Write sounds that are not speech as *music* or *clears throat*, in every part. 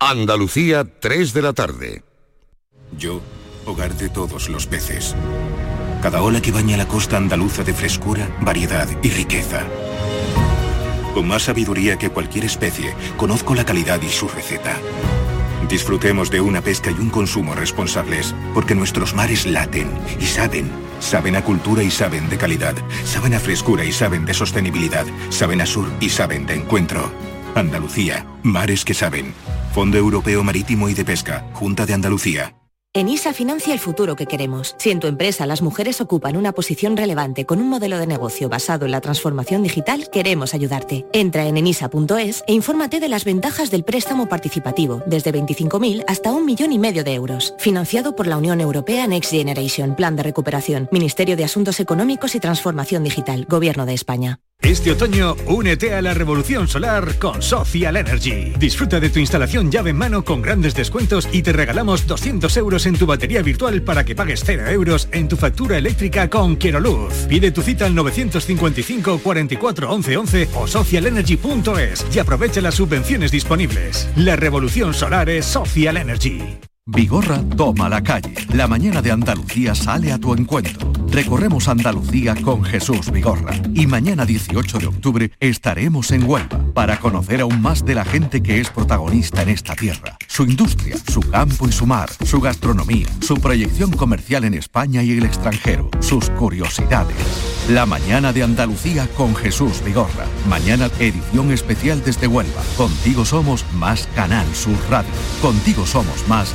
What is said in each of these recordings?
Andalucía, 3 de la tarde. Yo, hogar de todos los peces. Cada ola que baña la costa andaluza de frescura, variedad y riqueza. Con más sabiduría que cualquier especie, conozco la calidad y su receta. Disfrutemos de una pesca y un consumo responsables, porque nuestros mares laten y saben. Saben a cultura y saben de calidad. Saben a frescura y saben de sostenibilidad. Saben a sur y saben de encuentro. Andalucía, mares que saben. Fondo Europeo Marítimo y de Pesca, Junta de Andalucía. ENISA financia el futuro que queremos. Si en tu empresa las mujeres ocupan una posición relevante con un modelo de negocio basado en la transformación digital, queremos ayudarte. Entra en enisa.es e infórmate de las ventajas del préstamo participativo, desde 25.000 hasta un millón y medio de euros. Financiado por la Unión Europea Next Generation, Plan de Recuperación, Ministerio de Asuntos Económicos y Transformación Digital, Gobierno de España. Este otoño, únete a la revolución solar con Social Energy. Disfruta de tu instalación llave en mano con grandes descuentos y te regalamos 200 euros en tu batería virtual para que pagues 0 euros en tu factura eléctrica con Quiero Luz. Pide tu cita al 955 44 11 11 o socialenergy.es y aprovecha las subvenciones disponibles. La revolución solar es Social Energy. Vigorra toma la calle. La mañana de Andalucía sale a tu encuentro. Recorremos Andalucía con Jesús Vigorra. Y mañana 18 de octubre estaremos en Huelva para conocer aún más de la gente que es protagonista en esta tierra. Su industria, su campo y su mar, su gastronomía, su proyección comercial en España y el extranjero, sus curiosidades. La mañana de Andalucía con Jesús Vigorra. Mañana edición especial desde Huelva. Contigo somos más Canal Sur Radio. Contigo somos más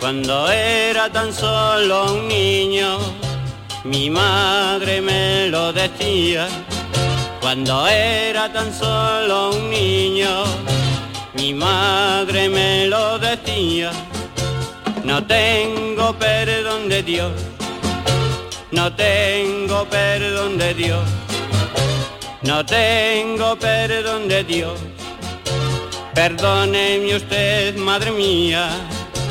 cuando era tan solo un niño, mi madre me lo decía, cuando era tan solo un niño, mi madre me lo decía. No tengo perdón de Dios, no tengo perdón de Dios, no tengo perdón de Dios. Perdóneme usted, madre mía.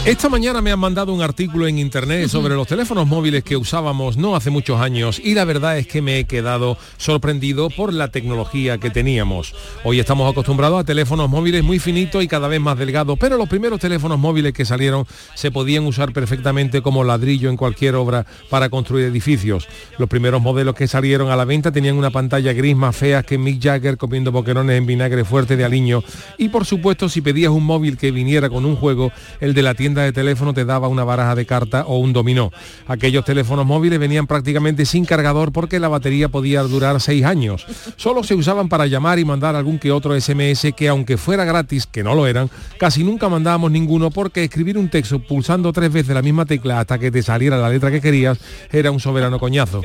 Esta mañana me han mandado un artículo en internet sobre los teléfonos móviles que usábamos no hace muchos años y la verdad es que me he quedado sorprendido por la tecnología que teníamos. Hoy estamos acostumbrados a teléfonos móviles muy finitos y cada vez más delgados, pero los primeros teléfonos móviles que salieron se podían usar perfectamente como ladrillo en cualquier obra para construir edificios. Los primeros modelos que salieron a la venta tenían una pantalla gris más fea que Mick Jagger comiendo boquerones en vinagre fuerte de aliño y por supuesto si pedías un móvil que viniera con un juego, el de la tienda de teléfono te daba una baraja de carta o un dominó. Aquellos teléfonos móviles venían prácticamente sin cargador porque la batería podía durar seis años. Solo se usaban para llamar y mandar algún que otro SMS que aunque fuera gratis, que no lo eran, casi nunca mandábamos ninguno porque escribir un texto pulsando tres veces la misma tecla hasta que te saliera la letra que querías era un soberano coñazo.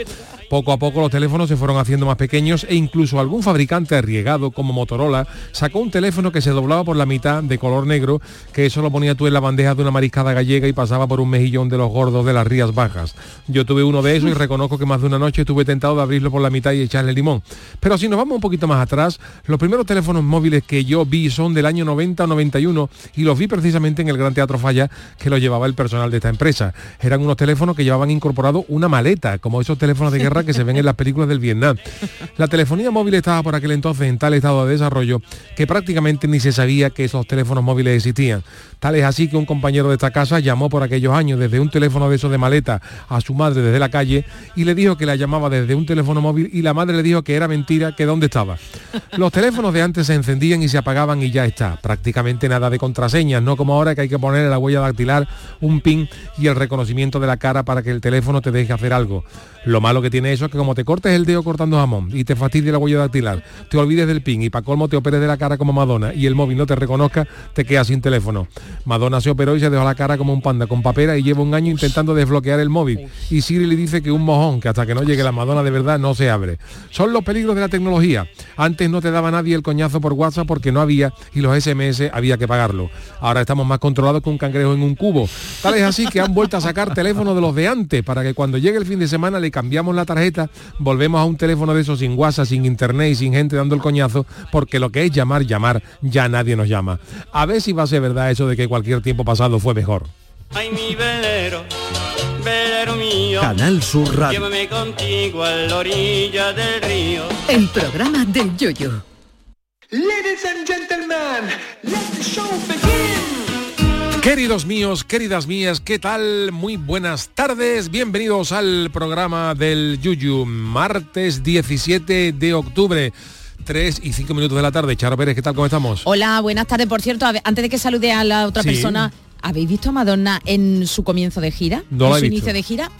Poco a poco los teléfonos se fueron haciendo más pequeños e incluso algún fabricante arriesgado como Motorola sacó un teléfono que se doblaba por la mitad de color negro, que eso lo ponía tú en la bandeja de una mariscada gallega y pasaba por un mejillón de los gordos de las Rías Bajas. Yo tuve uno de esos y reconozco que más de una noche estuve tentado de abrirlo por la mitad y echarle limón. Pero si nos vamos un poquito más atrás, los primeros teléfonos móviles que yo vi son del año 90 91 y los vi precisamente en el Gran Teatro Falla que lo llevaba el personal de esta empresa. Eran unos teléfonos que llevaban incorporado una maleta, como esos teléfonos de guerra que se ven en las películas del Vietnam. La telefonía móvil estaba por aquel entonces en tal estado de desarrollo que prácticamente ni se sabía que esos teléfonos móviles existían. Tal es así que un compañero de esta casa llamó por aquellos años desde un teléfono de esos de maleta a su madre desde la calle y le dijo que la llamaba desde un teléfono móvil y la madre le dijo que era mentira, que dónde estaba. Los teléfonos de antes se encendían y se apagaban y ya está. Prácticamente nada de contraseñas, no como ahora que hay que poner la huella dactilar, un pin y el reconocimiento de la cara para que el teléfono te deje hacer algo. Lo malo que tiene eso es que como te cortes el dedo cortando jamón y te fastidie la huella dactilar, te olvides del pin y para colmo te operes de la cara como Madonna y el móvil no te reconozca, te quedas sin teléfono. Madonna se operó y se dejó la cara como un panda con papera y lleva un año intentando desbloquear el móvil. Y Siri le dice que un mojón, que hasta que no llegue la Madonna de verdad no se abre. Son los peligros de la tecnología. Antes no te daba nadie el coñazo por WhatsApp porque no había y los SMS había que pagarlo. Ahora estamos más controlados que un cangrejo en un cubo. Tal es así que han vuelto a sacar teléfonos de los de antes para que cuando llegue el fin de semana cambiamos la tarjeta, volvemos a un teléfono de esos sin WhatsApp, sin internet y sin gente dando el coñazo, porque lo que es llamar, llamar, ya nadie nos llama. A ver si va a ser verdad eso de que cualquier tiempo pasado fue mejor. Ay, mi velero, velero mío. Canal Sur Radio. Llévame contigo a la orilla del río. El programa del yoyo. Ladies and gentlemen, let the show begin. Queridos míos, queridas mías, ¿qué tal? Muy buenas tardes, bienvenidos al programa del Yuyu, martes 17 de octubre. 3 y 5 minutos de la tarde. Charo Pérez, ¿qué tal? ¿Cómo estamos? Hola, buenas tardes. Por cierto, ver, antes de que salude a la otra Sí. persona, ¿habéis visto a Madonna en su comienzo de gira? No en la he su visto. inicio de gira.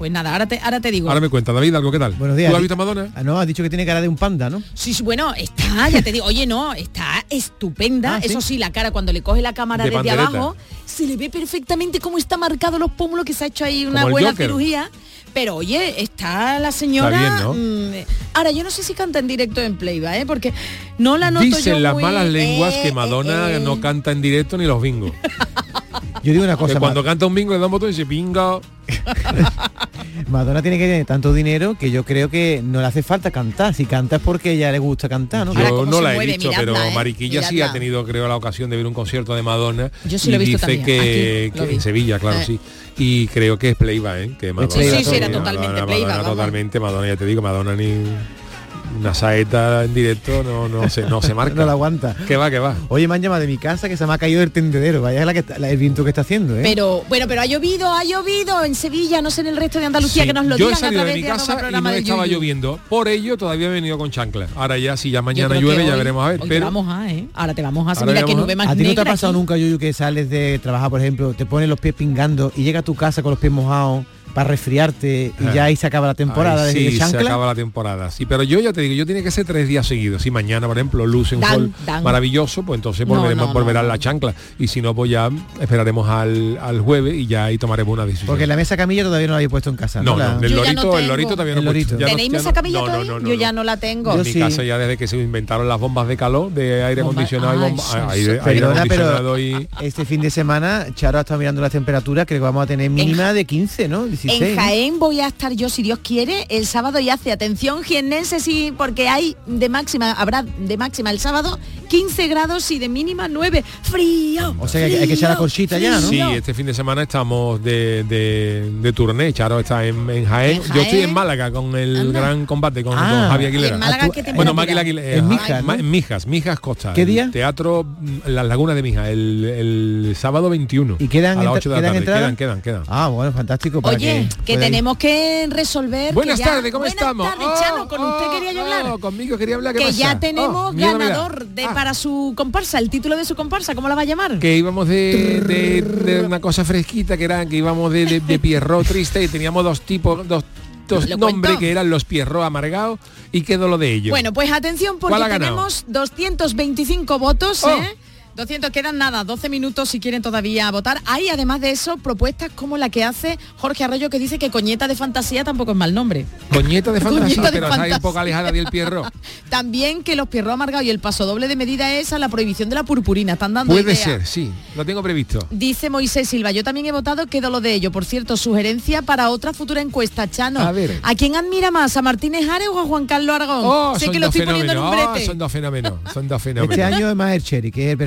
Pues nada, ahora te, ahora te digo. Ahora me cuenta, David, ¿algo qué tal? Buenos días. ¿Tú has visto a Madonna? Ah, no, has dicho que tiene cara de un panda, ¿no? Sí, sí, bueno, está, ya te digo, oye, no, está estupenda. Ah, ¿sí? Eso sí, la cara, cuando le coge la cámara De desde pandereta. abajo, se le ve perfectamente cómo está marcado los pómulos, que se ha hecho ahí una buena Joker. cirugía. Pero oye, está la señora. Está bien, ¿no? mm, ahora, yo no sé si canta en directo en Playba, ¿eh? Porque no la noto Dicen yo las muy- malas lenguas eh, que Madonna eh, eh. no canta en directo ni los bingos. *laughs* Yo digo una que cosa, cuando canta un bingo le da un botón y dice bingo. *laughs* Madonna tiene que tener tanto dinero que yo creo que no le hace falta cantar. Si canta es porque a ella le gusta cantar, ¿no? Yo no la he visto, miradla, pero ¿eh? Mariquilla sí ha tenido, creo, la ocasión de ver un concierto de Madonna. Yo sí lo y he visto dice también, que, aquí lo que vi. en Sevilla, claro, Eh. sí. Y creo que es Playba, ¿eh? Que Madonna, Sí, sí, era Madonna, totalmente Madonna, Playba, Madonna totalmente, Madonna, ya te digo, Madonna ni una saeta en directo no, no se no se *laughs* marca. No la aguanta. Que va, que va. Oye, me han llamado de mi casa que se me ha caído el tendedero. Vaya la que está- la- el viento que está haciendo, ¿eh? Pero bueno, pero ha llovido, ha llovido en Sevilla, no sé en el resto de Andalucía Sí, que nos lo yo he digan a salido través de mi casa y programa no estaba Yuyu. lloviendo. Por ello todavía he venido con chancla. Ahora ya, si ya mañana que llueve, ya hoy- veremos a ver. Pero vamos a, ¿eh? Ahora te vamos a hacer, mira a- nube más ¿A ti no te ha pasado aquí. nunca, Yuyu, que sales de trabajar, por ejemplo, te pones los pies pingando y llega a tu casa con los pies mojados para resfriarte y Ah. ya ahí se acaba la temporada Ay, de- sí, de se acaba la temporada. Sí, pero yo ya te digo, yo tiene que ser tres días seguidos. Si mañana, por ejemplo, luce un Dan, sol dan. maravilloso, pues entonces volveremos, no, no, la no. chancla. Y si no, pues ya esperaremos al, al jueves y ya ahí tomaremos una decisión. Porque la mesa camilla todavía no la había puesto en casa. no, La- no, el lorito, no el lorito todavía no El he puesto. lorito. No- ¿Tenéis mesa camilla no, no, todavía? Yo no. ya no la tengo. En mi casa ya desde que se inventaron las bombas de calor, de aire Bomba- acondicionado y bomba- sí, aire, sí. aire Perdona, acondicionado pero y... este fin de semana Charo ha estado mirando la temperatura, creo que vamos a tener mínima de 15, ¿no? 16. En. Jaén voy a estar yo, si Dios quiere, el sábado y hace atención jiennense sí, porque hay de máxima, habrá de máxima el sábado 15 grados y de mínima 9. Frío. O sea que hay que echar la colchita ya, ¿no? Sí, frío. este fin de semana estamos de, de, de turné. Charo está en, en Jaén. ¿En Yo estoy en? Málaga con el Anda. gran combate con, Ah, con Javi Aguilera. ¿En Málaga qué Bueno, temperatura? Máquila Aguilera. En Mijas, Ma- ¿no? en Mijas, Mijas Costa. ¿Qué día? Teatro Las Lagunas de Mijas, el, el sábado 21. ¿Y quedan a las entra- 8 de la quedan tarde. Quedan, quedan, quedan. Ah, bueno, fantástico. para Oye, que tenemos que resolver. Buenas ya- tardes, ¿cómo Buenas estamos? tardes, Oh, Chano, con usted oh, quería yo oh, hablar. conmigo quería hablar. ¿qué que pasa? ya Oh, tenemos ganador de, Ah, para su comparsa, el título de su comparsa, ¿cómo la va a llamar? que íbamos de, de- de una cosa fresquita que era que íbamos de, de, *laughs* Pierrot triste y teníamos dos tipos dos, dos ¿Lo nombres que eran los Pierrot amargados y quedó lo de ellos Bueno, pues atención porque tenemos 225 votos, Oh. ¿eh? 200 quedan nada, 12 minutos si quieren todavía votar. Hay además de eso propuestas como la que hace Jorge Arroyo que dice que coñeta de fantasía tampoco es mal nombre. coñeta de *laughs* fantasía Coñeta de pero está ahí un poco alejada del Pierrot *laughs* También que los pierros amargados y el paso doble de medida es a la prohibición de la purpurina. Están dando puede idea. ser sí lo tengo previsto Dice Moisés Silva, yo también he votado, quedó lo de ello. Por cierto, sugerencia para otra futura encuesta, Chano. A ver. quién admira más, a Martínez Ares o a Juan Carlos Aragón? oh sé son que lo dos estoy poniendo en un fenómenos oh, brete. son dos fenómenos son dos fenómenos Este año es más el Cherry, que es el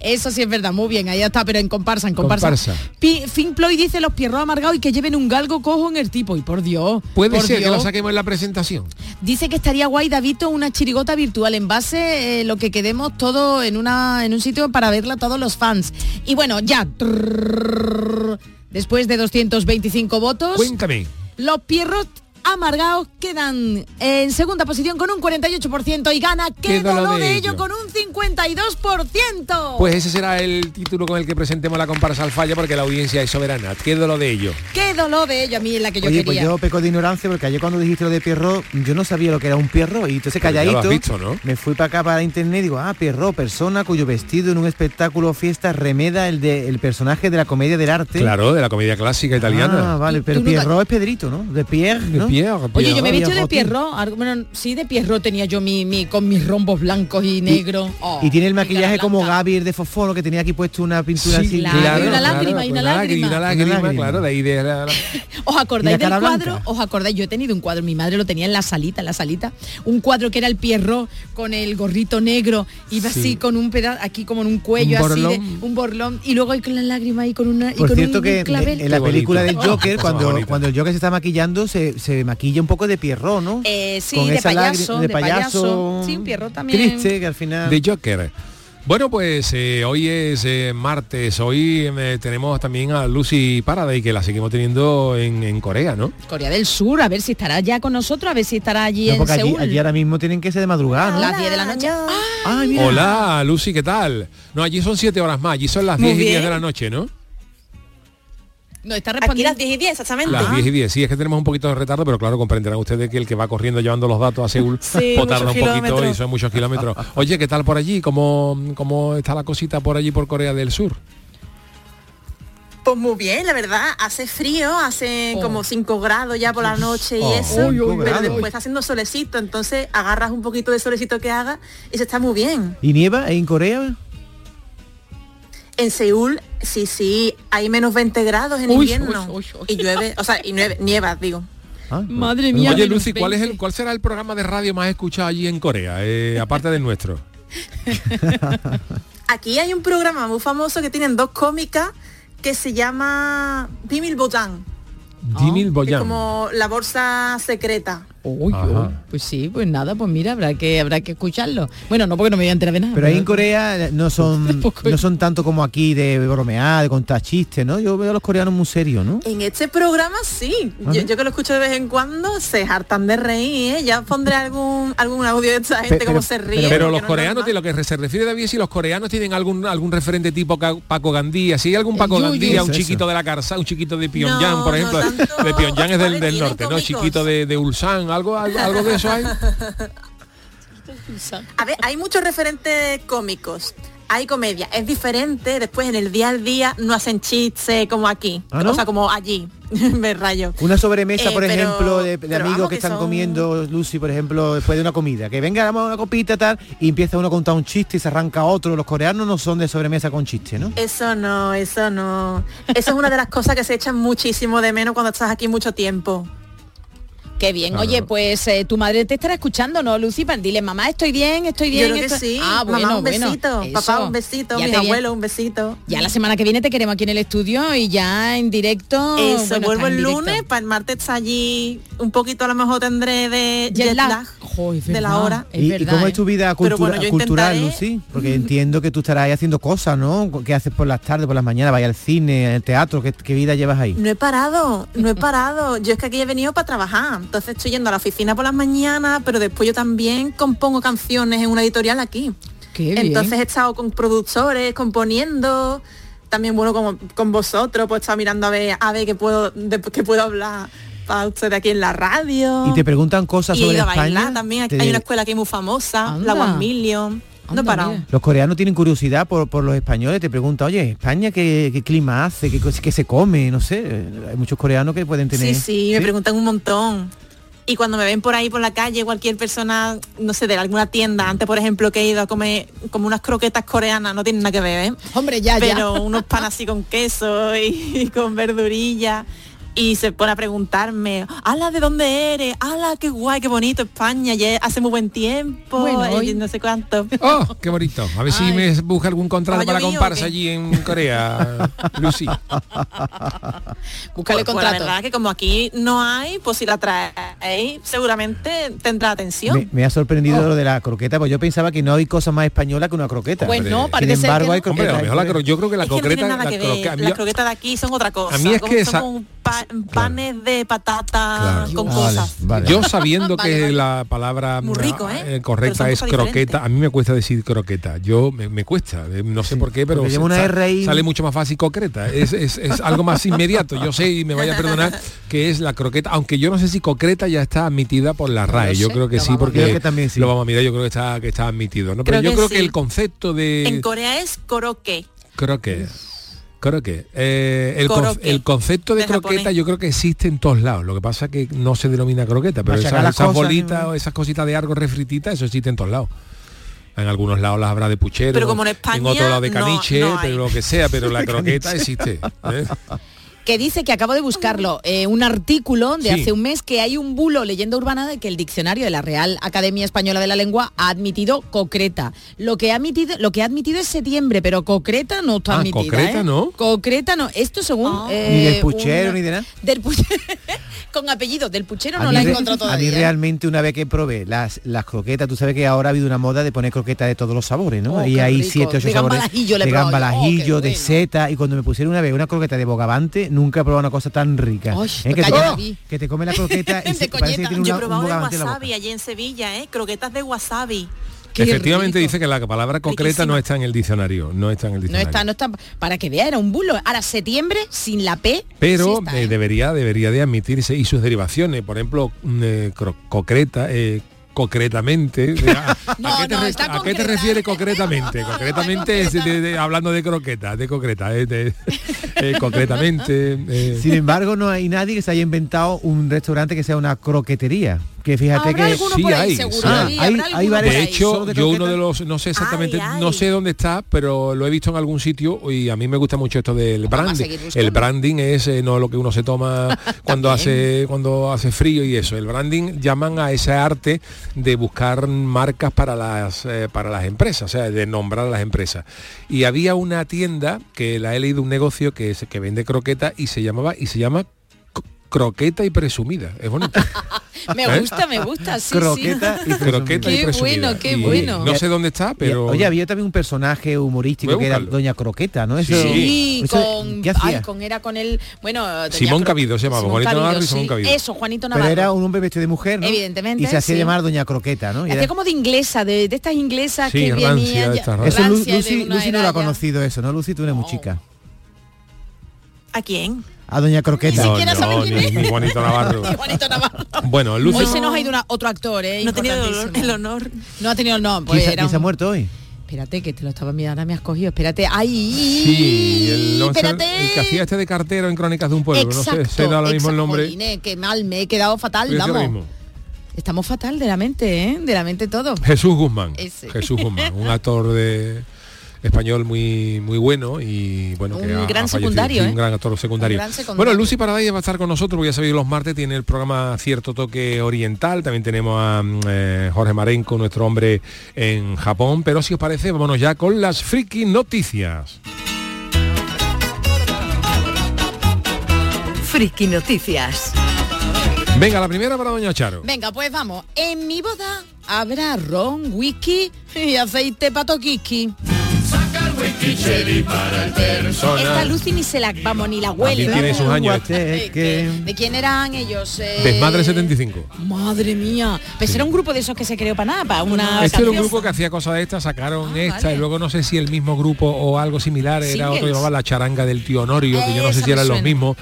Eso sí es verdad, muy bien, ahí está, pero en comparsa, en comparsa. Comparsa. Pi- Finn Ploy dice los pierros amargados y que lleven un galgo cojo en el tipo. Y por Dios. puede por ser que lo saquemos en la presentación Dice que estaría guay, Davito, una chirigota virtual en base eh, lo que quedemos todo en una en un sitio para verla todos los fans. Y bueno, ya. Después de 225 votos, cuéntame los pierros amargados quedan en segunda posición con un 48% y gana qué Qué dolor dolor de ello con un 52%. Pues ese será el título con el que presentemos la comparsa al falla porque la audiencia es soberana. ¿Qué de lo de ello? qué dolor de ello a mí es la que yo Oye, pues quería. yo peco de ignorancia porque ayer cuando dijiste lo de Pierrot, yo no sabía lo que era un Pierrot y entonces Pero calladito has visto, ¿no? me fui para acá para internet y digo, ah, Pierrot, persona cuyo vestido en un espectáculo o fiesta remeda el de el personaje de la comedia del arte. Claro, de la comedia clásica italiana. Ah, vale, pero tú nunca- Pierrot es Pedrito, ¿no? De Pierre, De ¿no? Pierre, Oye, yo me he visto de. Pierrot, bueno, sí, de Pierrot tenía yo mi, mi con mis rombos blancos y negros. Oh, Y tiene el maquillaje como. Gaby el de Fosforo que tenía aquí puesto una pintura Sí, así. claro, claro, y una claro, lágrima, y una pues lágrima. Una lágrima, Una lágrima. claro, de ahí de la- *laughs* la- ¿Os ¿Y acordáis del cuadro? ¿Os acordáis? Yo he tenido un cuadro, mi madre lo tenía en la salita, en la salita, un cuadro que era el Pierrot con el gorrito negro, iba Sí. así con un pedazo, aquí como en un cuello, Un así de un borlón, y luego ahí con la lágrima y con una y Por con cierto un que clavel. en la película del Joker, cuando el Joker se está maquillando, se, se maquilla un poco de Pierrot, ¿no? Eh, sí, Con de esa payaso, de de payaso payaso. Sí, un Pierrot también. Triste, que al final... de Joker. Bueno, pues eh, hoy es eh, martes, hoy eh, tenemos también a Lucy Paraday, que la seguimos teniendo en, en Corea, ¿no? Corea del Sur, a ver si estará ya con nosotros, a ver si estará allí No, en porque allí, Seúl. allí ahora mismo tienen que ser de madrugada, ¿no? las 10 de la noche. Ah, Ay, mira. Hola, Lucy, ¿qué tal? No, allí son siete horas más, allí son las Muy 10 y 10 de la noche, ¿no? No está Aquí respondiendo. las 10 y 10, exactamente. Las 10 y 10, sí, es que tenemos un poquito de retardo, pero claro, comprenderán ustedes que el que va corriendo llevando los datos a Seúl, *laughs* Sí, tarda un poquito y son muchos kilómetros. Oye, ¿qué tal por allí? ¿Cómo, ¿Cómo está la cosita por allí por Corea del Sur? Pues muy bien, la verdad, hace frío, hace Oh. como 5 grados ya por la noche y Oh. eso, pero grados. después está haciendo solecito, entonces agarras un poquito de solecito que haga y se está muy bien. ¿Y nieva en Corea? En Seúl, sí, sí, hay menos 20 grados en Uy, invierno uy, uy, uy. y llueve, o sea, y nieve, nieva, digo. Ah, Madre mía. Oye, Lucy, ¿cuál, es el, 20. ¿cuál será el programa de radio más escuchado allí en Corea, eh, aparte del nuestro? *laughs* Aquí hay un programa muy famoso que tienen dos cómicas que se llama Bimil Bojang, Dimil que es Boyan. como la bolsa secreta. Uy, Ajá. uy, pues sí, pues nada, pues mira, habrá que habrá que escucharlo. Bueno, no porque no me voy a enterar de nada. Pero ahí en Corea no *laughs* son no son tanto como aquí de bromear, de contar chistes, ¿no? Yo veo a los coreanos muy serios, ¿no? En este programa sí. Yo, yo que lo escucho de vez en cuando se hartan de reír, ¿eh? Ya pondré algún algún audio de esta gente Pe- como pero- se ríe. Pero los no coreanos, de lo que se refiere David, si los coreanos tienen algún algún referente tipo Paco Gandía, si hay algún Paco. Gandía, un chiquito eso. de la Carza, un chiquito de Pyongyang, No, por no ejemplo, tanto. de Pyongyang es del, ¿Cuáles del norte, ¿no? Chiquito de, de Ulsan, algo, algo, algo de eso hay. A ver, hay muchos referentes cómicos. Hay comedia, es diferente, después en el día al día no hacen chistes como aquí, ¿Ah, no? o sea, como allí, *laughs* me rayo. Una sobremesa, Eh, por pero- ejemplo, de, amigos que que están son- comiendo, Lucy, por ejemplo, después de una comida. Que venga, damos una copita tal, y empieza uno a contar un chiste y se arranca otro. Los coreanos no son de sobremesa con chiste, ¿no? Eso no, eso no. Eso es una de las cosas que se echan muchísimo de menos cuando estás aquí mucho tiempo. Qué bien. Claro. Oye, pues eh, tu madre te estará escuchando, ¿no, Lucy? Para dile, mamá, estoy bien, estoy bien. Yo creo que esto-". sí. Ah, bueno, Mamá, un besito. Papá, un besito. Ya Mis abuelos, un besito. Ya la semana que viene te queremos aquí en el estudio y ya en directo. Eso, bueno, vuelvo el lunes, para el martes allí, un poquito a lo mejor tendré de Jet jet lag. lag Jo, es de la hora. ¿Y, y verdad, cómo ¿eh? es tu vida Pero cultura- bueno, yo cultural, intentaré- Lucy? Porque entiendo que tú estarás ahí haciendo cosas, ¿no? ¿Qué haces por las tardes, por las mañanas? ¿Vaya al cine, al teatro? ¿Qué, qué vida llevas ahí? No he parado, no he parado. Yo es que aquí he venido para trabajar. Entonces estoy yendo a la oficina por las mañanas, pero después yo también compongo canciones en una editorial aquí. Qué bien. Entonces he estado con productores, componiendo. También bueno como con vosotros, pues he estado mirando a ver, a ver qué puedo, de, qué puedo hablar para ustedes aquí en la radio. Y te preguntan cosas Y sobre ido a bailar España. también. Te- Hay una escuela aquí muy famosa, Anda. la One Million. No mira. Los coreanos tienen curiosidad por, por los españoles, te preguntan, oye, España qué, qué clima hace, qué, qué se come, no sé. Hay muchos coreanos que pueden tener. Sí, sí, me preguntan un montón. Y cuando me ven por ahí por la calle, cualquier persona, no sé, de alguna tienda, antes por ejemplo que he ido a comer como unas croquetas coreanas, no tienen nada que ver, ¿eh? Hombre, ya, ya. Pero unos pan así con queso y, y con verdurilla. Y se pone a preguntarme, ala, ¿de dónde eres? Ala, qué guay, qué bonito España, ya hace muy buen tiempo, Bueno, hoy- no sé cuánto. Oh, qué bonito. A ver si me busca algún contrato ¿Ha para llovido o comparsa allí en Corea, *laughs* Lucy. Búscale Pues- pues la contrato. verdad que como aquí no hay, pues si la traéis, seguramente tendrá atención. Me, me ha sorprendido lo de la croqueta, pues yo pensaba que no hay cosa más española que una croqueta. Pues Hombre. no, Sin parece ser embargo, que hay no. Hombre, a lo croquetas. mejor la cro- yo creo que la es que no croqueta, tiene nada la que ver. Las croquetas de aquí son otra cosa. a mí es como- que son esa- como un pa- panes de patata Claro. con Vale, cosas. Yo sabiendo *laughs* que la palabra Muy rico, ¿eh? Pero correcta es croqueta, a mí me cuesta decir croqueta. Yo me, me cuesta, eh, no sé por qué, pero porque se- lleva una sa- R ahí. sale mucho más fácil concreta. Es, es- es algo más inmediato. Yo sé y me vaya a perdonar *laughs* que es la croqueta, aunque yo no sé si concreta ya está admitida por la RAE. Yo sé, creo que sí, porque mirar. Creo que también sí. lo vamos a mirar. Yo creo que está que está admitido, ¿no? Pero Creo yo que creo que el concepto de En Corea es koroke. Creo que Creo que eh, el, con- el concepto de, de croqueta japonés. yo creo que existe en todos lados. Lo que pasa es que no se denomina croqueta, pero esas, las esas cosas, bolitas o esas cositas de algo refrititas, eso existe en todos lados. En algunos lados las habrá de puchero, Pero como en España, otro lado de caniche, no pero lo que sea, pero la *laughs* croqueta existe. ¿eh? Que dice que acabo de buscarlo, eh, un artículo de Sí. hace un mes que hay un bulo leyenda urbana de que el diccionario de la Real Academia Española de la Lengua ha admitido concreta. Lo que ha admitido, lo que ha admitido es septiembre, pero concreta no está Ah, admitida. concreta ¿eh? no. Concreta no. Esto según eh, Ni del puchero, una- ni de nada. Del puchero *laughs* con apellido, del puchero no la he encontrado a mí todavía. realmente una vez que probé las, las croquetas, tú sabes que ahora ha habido una moda de poner croquetas de todos los sabores, ¿no? Oh, y qué hay rico. siete, ocho De sabores. le de probado. Oh, qué ajillo, de bueno. seta. Y cuando me pusieron una vez una croqueta de bogavante, nunca he probado una cosa tan rica. ¿Eh? que, te que te come la croqueta y *laughs* se, parece que Yo he una- un probado de wasabi allí en Sevilla, ¿eh? Croquetas de wasabi. Qué Efectivamente dice que la palabra concreta no está en el diccionario, no está en el No diccionario. está, no está, para que vea, era un bulo. Ahora, septiembre, sin la P, Pero sí está, eh, ¿eh? debería debería de admitirse y sus derivaciones, por ejemplo, eh, concreta, eh, concretamente. *laughs* ¿A, a No, qué te, no, re- está a qué te concreta. refieres concretamente? *laughs* Concretamente es de- de- hablando de croqueta, de concreta, eh, de- *laughs* eh, concretamente. eh. Sin embargo, no hay nadie que se haya inventado un restaurante que sea una croquetería. Que fíjate Habrá que alguno sí por ahí, hay, seguro, sí. David, Ah, hay- hay alguno varios- De hecho, yo uno de los, no sé exactamente, Ay, no sé dónde está, pero lo he visto en algún sitio y a mí me gusta mucho esto del branding. El branding es eh, no lo que uno se toma *laughs* cuando hace cuando hace frío y eso. El branding llaman a ese arte de buscar marcas para las eh, para las empresas, o sea, de nombrar a las empresas. Y había una tienda que la he leído un negocio que es, que vende croqueta y se llamaba y se llama Croqueta y presumida. Es bonito. *laughs* Me ¿Eh? gusta, me gusta, sí, croqueta sí. y Croqueta y Qué presumida. bueno, qué Y bueno. No sé dónde está, pero Oye, había también un personaje humorístico que era. Doña Croqueta, ¿no? Sí. Sí, eso- con, ¿qué ay, hacía? con era con el bueno doña Simón Cro- Cabido se llamaba, Simón Juanito Cabido, Navarro y sí. Simón Cabido. Eso, Juanito Navarro. Pero era un hombre vestido de mujer, ¿no? Evidentemente, Y se hacía sí. llamar Doña Croqueta, ¿no? Y Hacía era- como de inglesa, de, de estas inglesas Sí, que rancia, venían Eso Lucy, no lo ha conocido eso, ¿no? Lucy, tú eres muy chica. ¿A quién? A Doña Croqueta. No, siquiera no, sabe quién ni- es. ni Juanito Navarro. *laughs* Y Juanito Navarro. Bueno, Lucy Hoy se nos ha ido una- otro actor, ¿eh? No he tenido el honor, honor. No ha tenido el no, ¿Quién, pues se, era se ha muerto hoy? Espérate, que te lo estaba mirando, ahora me has cogido. Espérate. ¡Ay! Sí, el, Espérate. el que hacía este de cartero en Crónicas de un pueblo, no sé, sé da ahora mismo el exacto. nombre. Qué mal, me he quedado fatal, vamos. Estamos fatal de la mente, ¿eh? De la mente todo. Jesús Guzmán. Ese. Jesús Guzmán, un *laughs* actor de español muy muy bueno y bueno Un que ha- gran ha secundario, Sí, ¿eh? un gran actor secundario. Un gran secundario. Bueno, Lucy Paradise va a estar con nosotros, porque ya sabéis, los martes tiene el programa Cierto Toque Oriental, también tenemos a mm, eh, Jorge Marenco, nuestro hombre en Japón, pero si os parece, vámonos ya con las friki noticias. Friki Noticias. Venga, la primera para Doña Charo. Venga, pues vamos. En mi boda habrá ron, whisky y aceite patoquiqui. Esta Lucy ni se la, vamos, ni la huele. Tiene sus años. Que- ¿De quién eran ellos? Eh, Desmadre 75. Madre mía. Pues era un grupo de esos que se creó para nada, para una Este era un grupo que hacía cosas de estas, sacaron Ah, esta vale. y luego no sé si el mismo grupo o algo similar, era Singles. otro llamaba la charanga del tío Honorio, que yo no sé si eran los mismos,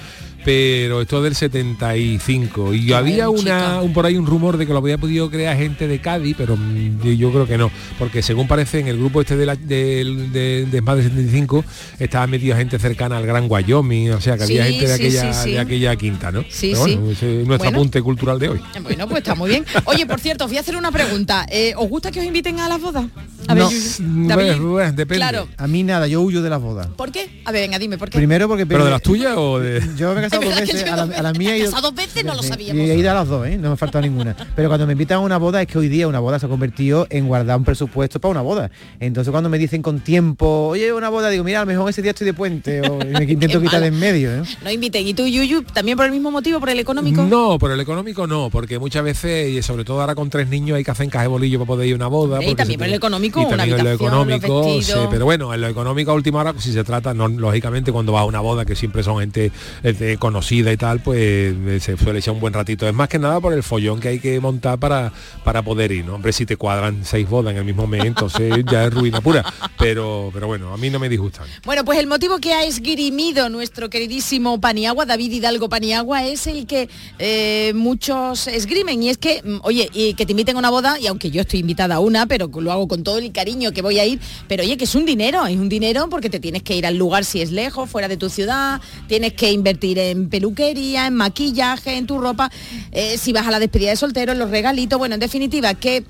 pero esto es del 75 y había bien, una un por ahí un rumor de que lo había podido crear gente de Cádiz, pero mm, yo- creo que no, porque según parece en el grupo este de la, del de, de Desmadre 75 estaba metida gente cercana al Gran Wyoming, o sea que había gente de sí, aquella sí, sí. de aquella quinta, ¿no? Sí, Pero bueno, sí. ese es nuestro Bueno. apunte cultural de hoy. Bueno, pues está muy bien. Oye, por cierto, os voy a hacer una pregunta. Eh, ¿Os gusta que os inviten a las bodas? A No. David. Bueno, bueno, depende. Claro. A mí nada, yo huyo de las bodas. ¿Por qué? A ver, venga, dime, ¿por qué? Primero porque... ¿Pero de las tuyas o de...? Yo me he casado dos veces, a la, no- a la mía he ido- casado dos veces, no lo sabíamos. Y he ido a las dos, ¿eh? no me ha faltado ninguna. Pero cuando me invitan a una boda es que hoy día una boda se ha convertido en guardar un presupuesto para una boda. Entonces cuando me dicen con tiempo, oye, una boda, digo, mira, a lo mejor ese día estoy de puente o *laughs* me intento quitar de en medio. ¿eh? No inviten. ¿Y tú, Yuyu, también por el mismo motivo, por el económico? No, por el económico no, porque muchas veces, y sobre todo ahora con tres niños, hay que hacer encaje bolillo para poder ir a una boda. y también por el económico. y una también en lo habitación, los económico, sí, pero bueno, en lo económico a última hora, si se trata, no, lógicamente cuando vas a una boda, que siempre son gente este, conocida y tal, pues eh, se suele echar un buen ratito. Es más que nada por el follón que hay que montar para, para poder ir, ¿no? Hombre, si te cuadran seis bodas en el mismo mes, entonces *laughs* ya es ruina pura. Pero, pero bueno, a mí no me disgustan. Bueno, pues el motivo que ha esgrimido nuestro queridísimo Paniagua, David Hidalgo Paniagua, es el que eh, muchos esgrimen. Y es que, mm, oye, y que te inviten a una boda, y aunque yo estoy invitada a una, pero lo hago con todo el cariño que voy a ir, pero oye, que es un dinero, es un dinero porque te tienes que ir al lugar si es lejos, fuera de tu ciudad, tienes que invertir en peluquería, en maquillaje, en tu ropa, eh, si vas a la despedida de soltero, en los regalitos, bueno, en definitiva, que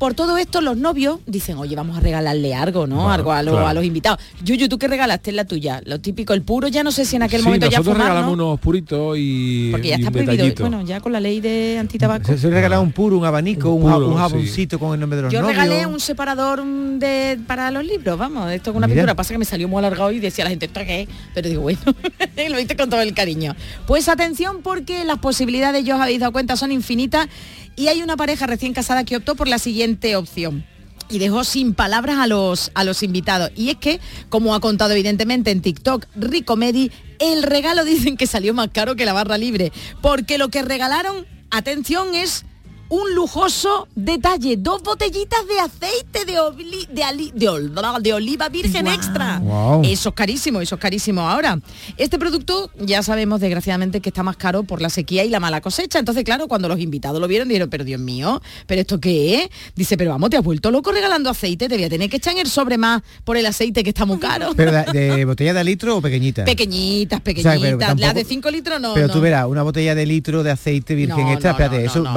por todo esto los novios dicen, oye, vamos a regalarle algo, ¿no? Algo a, lo- claro. a los invitados. Yuyu, ¿tú qué regalaste en la tuya? Lo típico, el puro, ya no sé si en aquel Sí, momento ya nosotros fumar, regalamos ¿no? unos puritos y, Porque ya y está un prohibido. detallito. Bueno, ya con la ley de antitabaco. Se regalar un puro, un abanico, un, Un ja- puro, un sí. jaboncito con el nombre de los Yo novios. regalé un separador mm, de, para los libros, vamos, esto con una Mira. pintura. Pasa que me salió muy alargado y decía la gente, ¿esto qué es?". Pero digo, bueno, *laughs* lo hice con todo el cariño. Pues atención porque las posibilidades, ya os habéis dado cuenta, son infinitas y hay una pareja recién casada que optó por la siguiente opción. Y dejó sin palabras a los, a los invitados. Y es que, como ha contado evidentemente en TikTok Ricomedy, el regalo *laughs* dicen que salió más caro que la barra libre. Porque lo que regalaron, atención, es un lujoso detalle, dos botellitas de aceite de, obli- de, ali- de ol- de oliva virgen extra. Eso es carísimo, eso es carísimo ahora. Este producto ya sabemos desgraciadamente que está más caro por la sequía y la mala cosecha. Entonces, claro, cuando los invitados lo vieron, dijeron, pero Dios mío, ¿pero esto qué es? Dice, pero vamos, te has vuelto loco regalando aceite, te voy a tener que echar en el sobre más por el aceite que está muy caro. *laughs* ¿Pero de, de botella de litro o pequeñita? Pequeñitas, O sea, pequeñitas. Las de 5 litros no. Pero no. tú verás, una botella de litro de aceite virgen No, extra, no, espérate, no, eso no, no.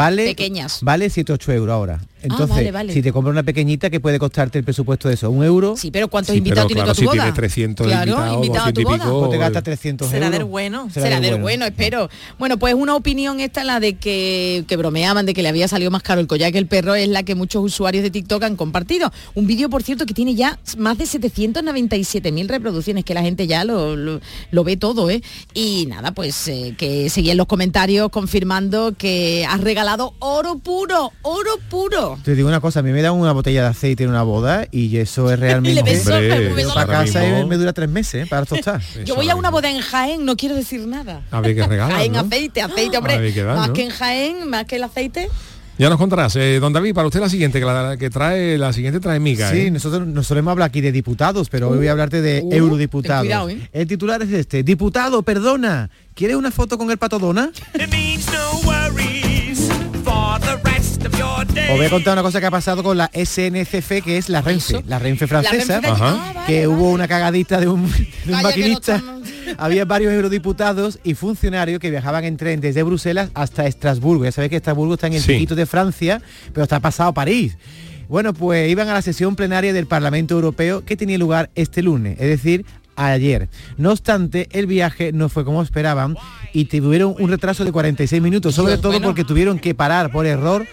Vale Pequeñas. vale 7 8 euros ahora. Entonces, vale, vale. si te compras una pequeñita, ¿qué puede costarte el presupuesto de eso? ¿Un euro? Sí, pero ¿cuántos Sí, invitados pero tiene claro, tu si boda? tienes 300 claro, invitados, invitado a tu 200 y boda. pico, Pues te gastas 300 Será euros. del bueno. Será del bueno, espero. Bueno, pues una opinión esta, la de que, que bromeaban de que le había salido más caro el collar que el perro, es la que muchos usuarios de TikTok han compartido. Un vídeo, por cierto, que tiene ya más de 797.000 reproducciones, que la gente ya lo, lo- lo ve todo, ¿eh? Y nada, pues eh, que seguían los comentarios confirmando que has regalado oro puro, oro puro. Te digo una cosa, a mí me dan una botella de aceite en una boda y eso es *laughs* realmente... le beso, Hombre, me beso para ahora casa mismo- me dura tres meses ¿eh? para tostar. *laughs* Yo voy a una boda en Jaén, no quiero decir nada. A ver qué regalan, Jaén ¿no? aceite, aceite, hombre. Más ¿no? que en Jaén, más que el aceite. Ya nos contarás. Eh, don David, para usted la siguiente, que, la, que trae, la siguiente trae miga. Sí, ¿eh? nosotros nos solemos hablar aquí de diputados, pero hoy voy a hablarte de uh, eurodiputados. cuidado, ¿eh? El titular es este. Diputado, perdona. ¿Quieres una foto con el patodona? *laughs* Os voy a contar una cosa que ha pasado con la SNCF, que es la Renfe, Eso. la Renfe francesa, Renfe. Ah, vale, que vale. hubo una cagadita de un, de un Calla, que no maquinista. Había varios eurodiputados y funcionarios que viajaban en tren desde Bruselas hasta Estrasburgo. Ya sabéis que Estrasburgo está en el Sí. piquito de Francia, pero está pasado París. Bueno, pues iban a la sesión plenaria del Parlamento Europeo que tenía lugar este lunes, es decir, ayer. No obstante, el viaje no fue como esperaban y tuvieron un retraso de 46 minutos, sobre todo porque tuvieron que parar por error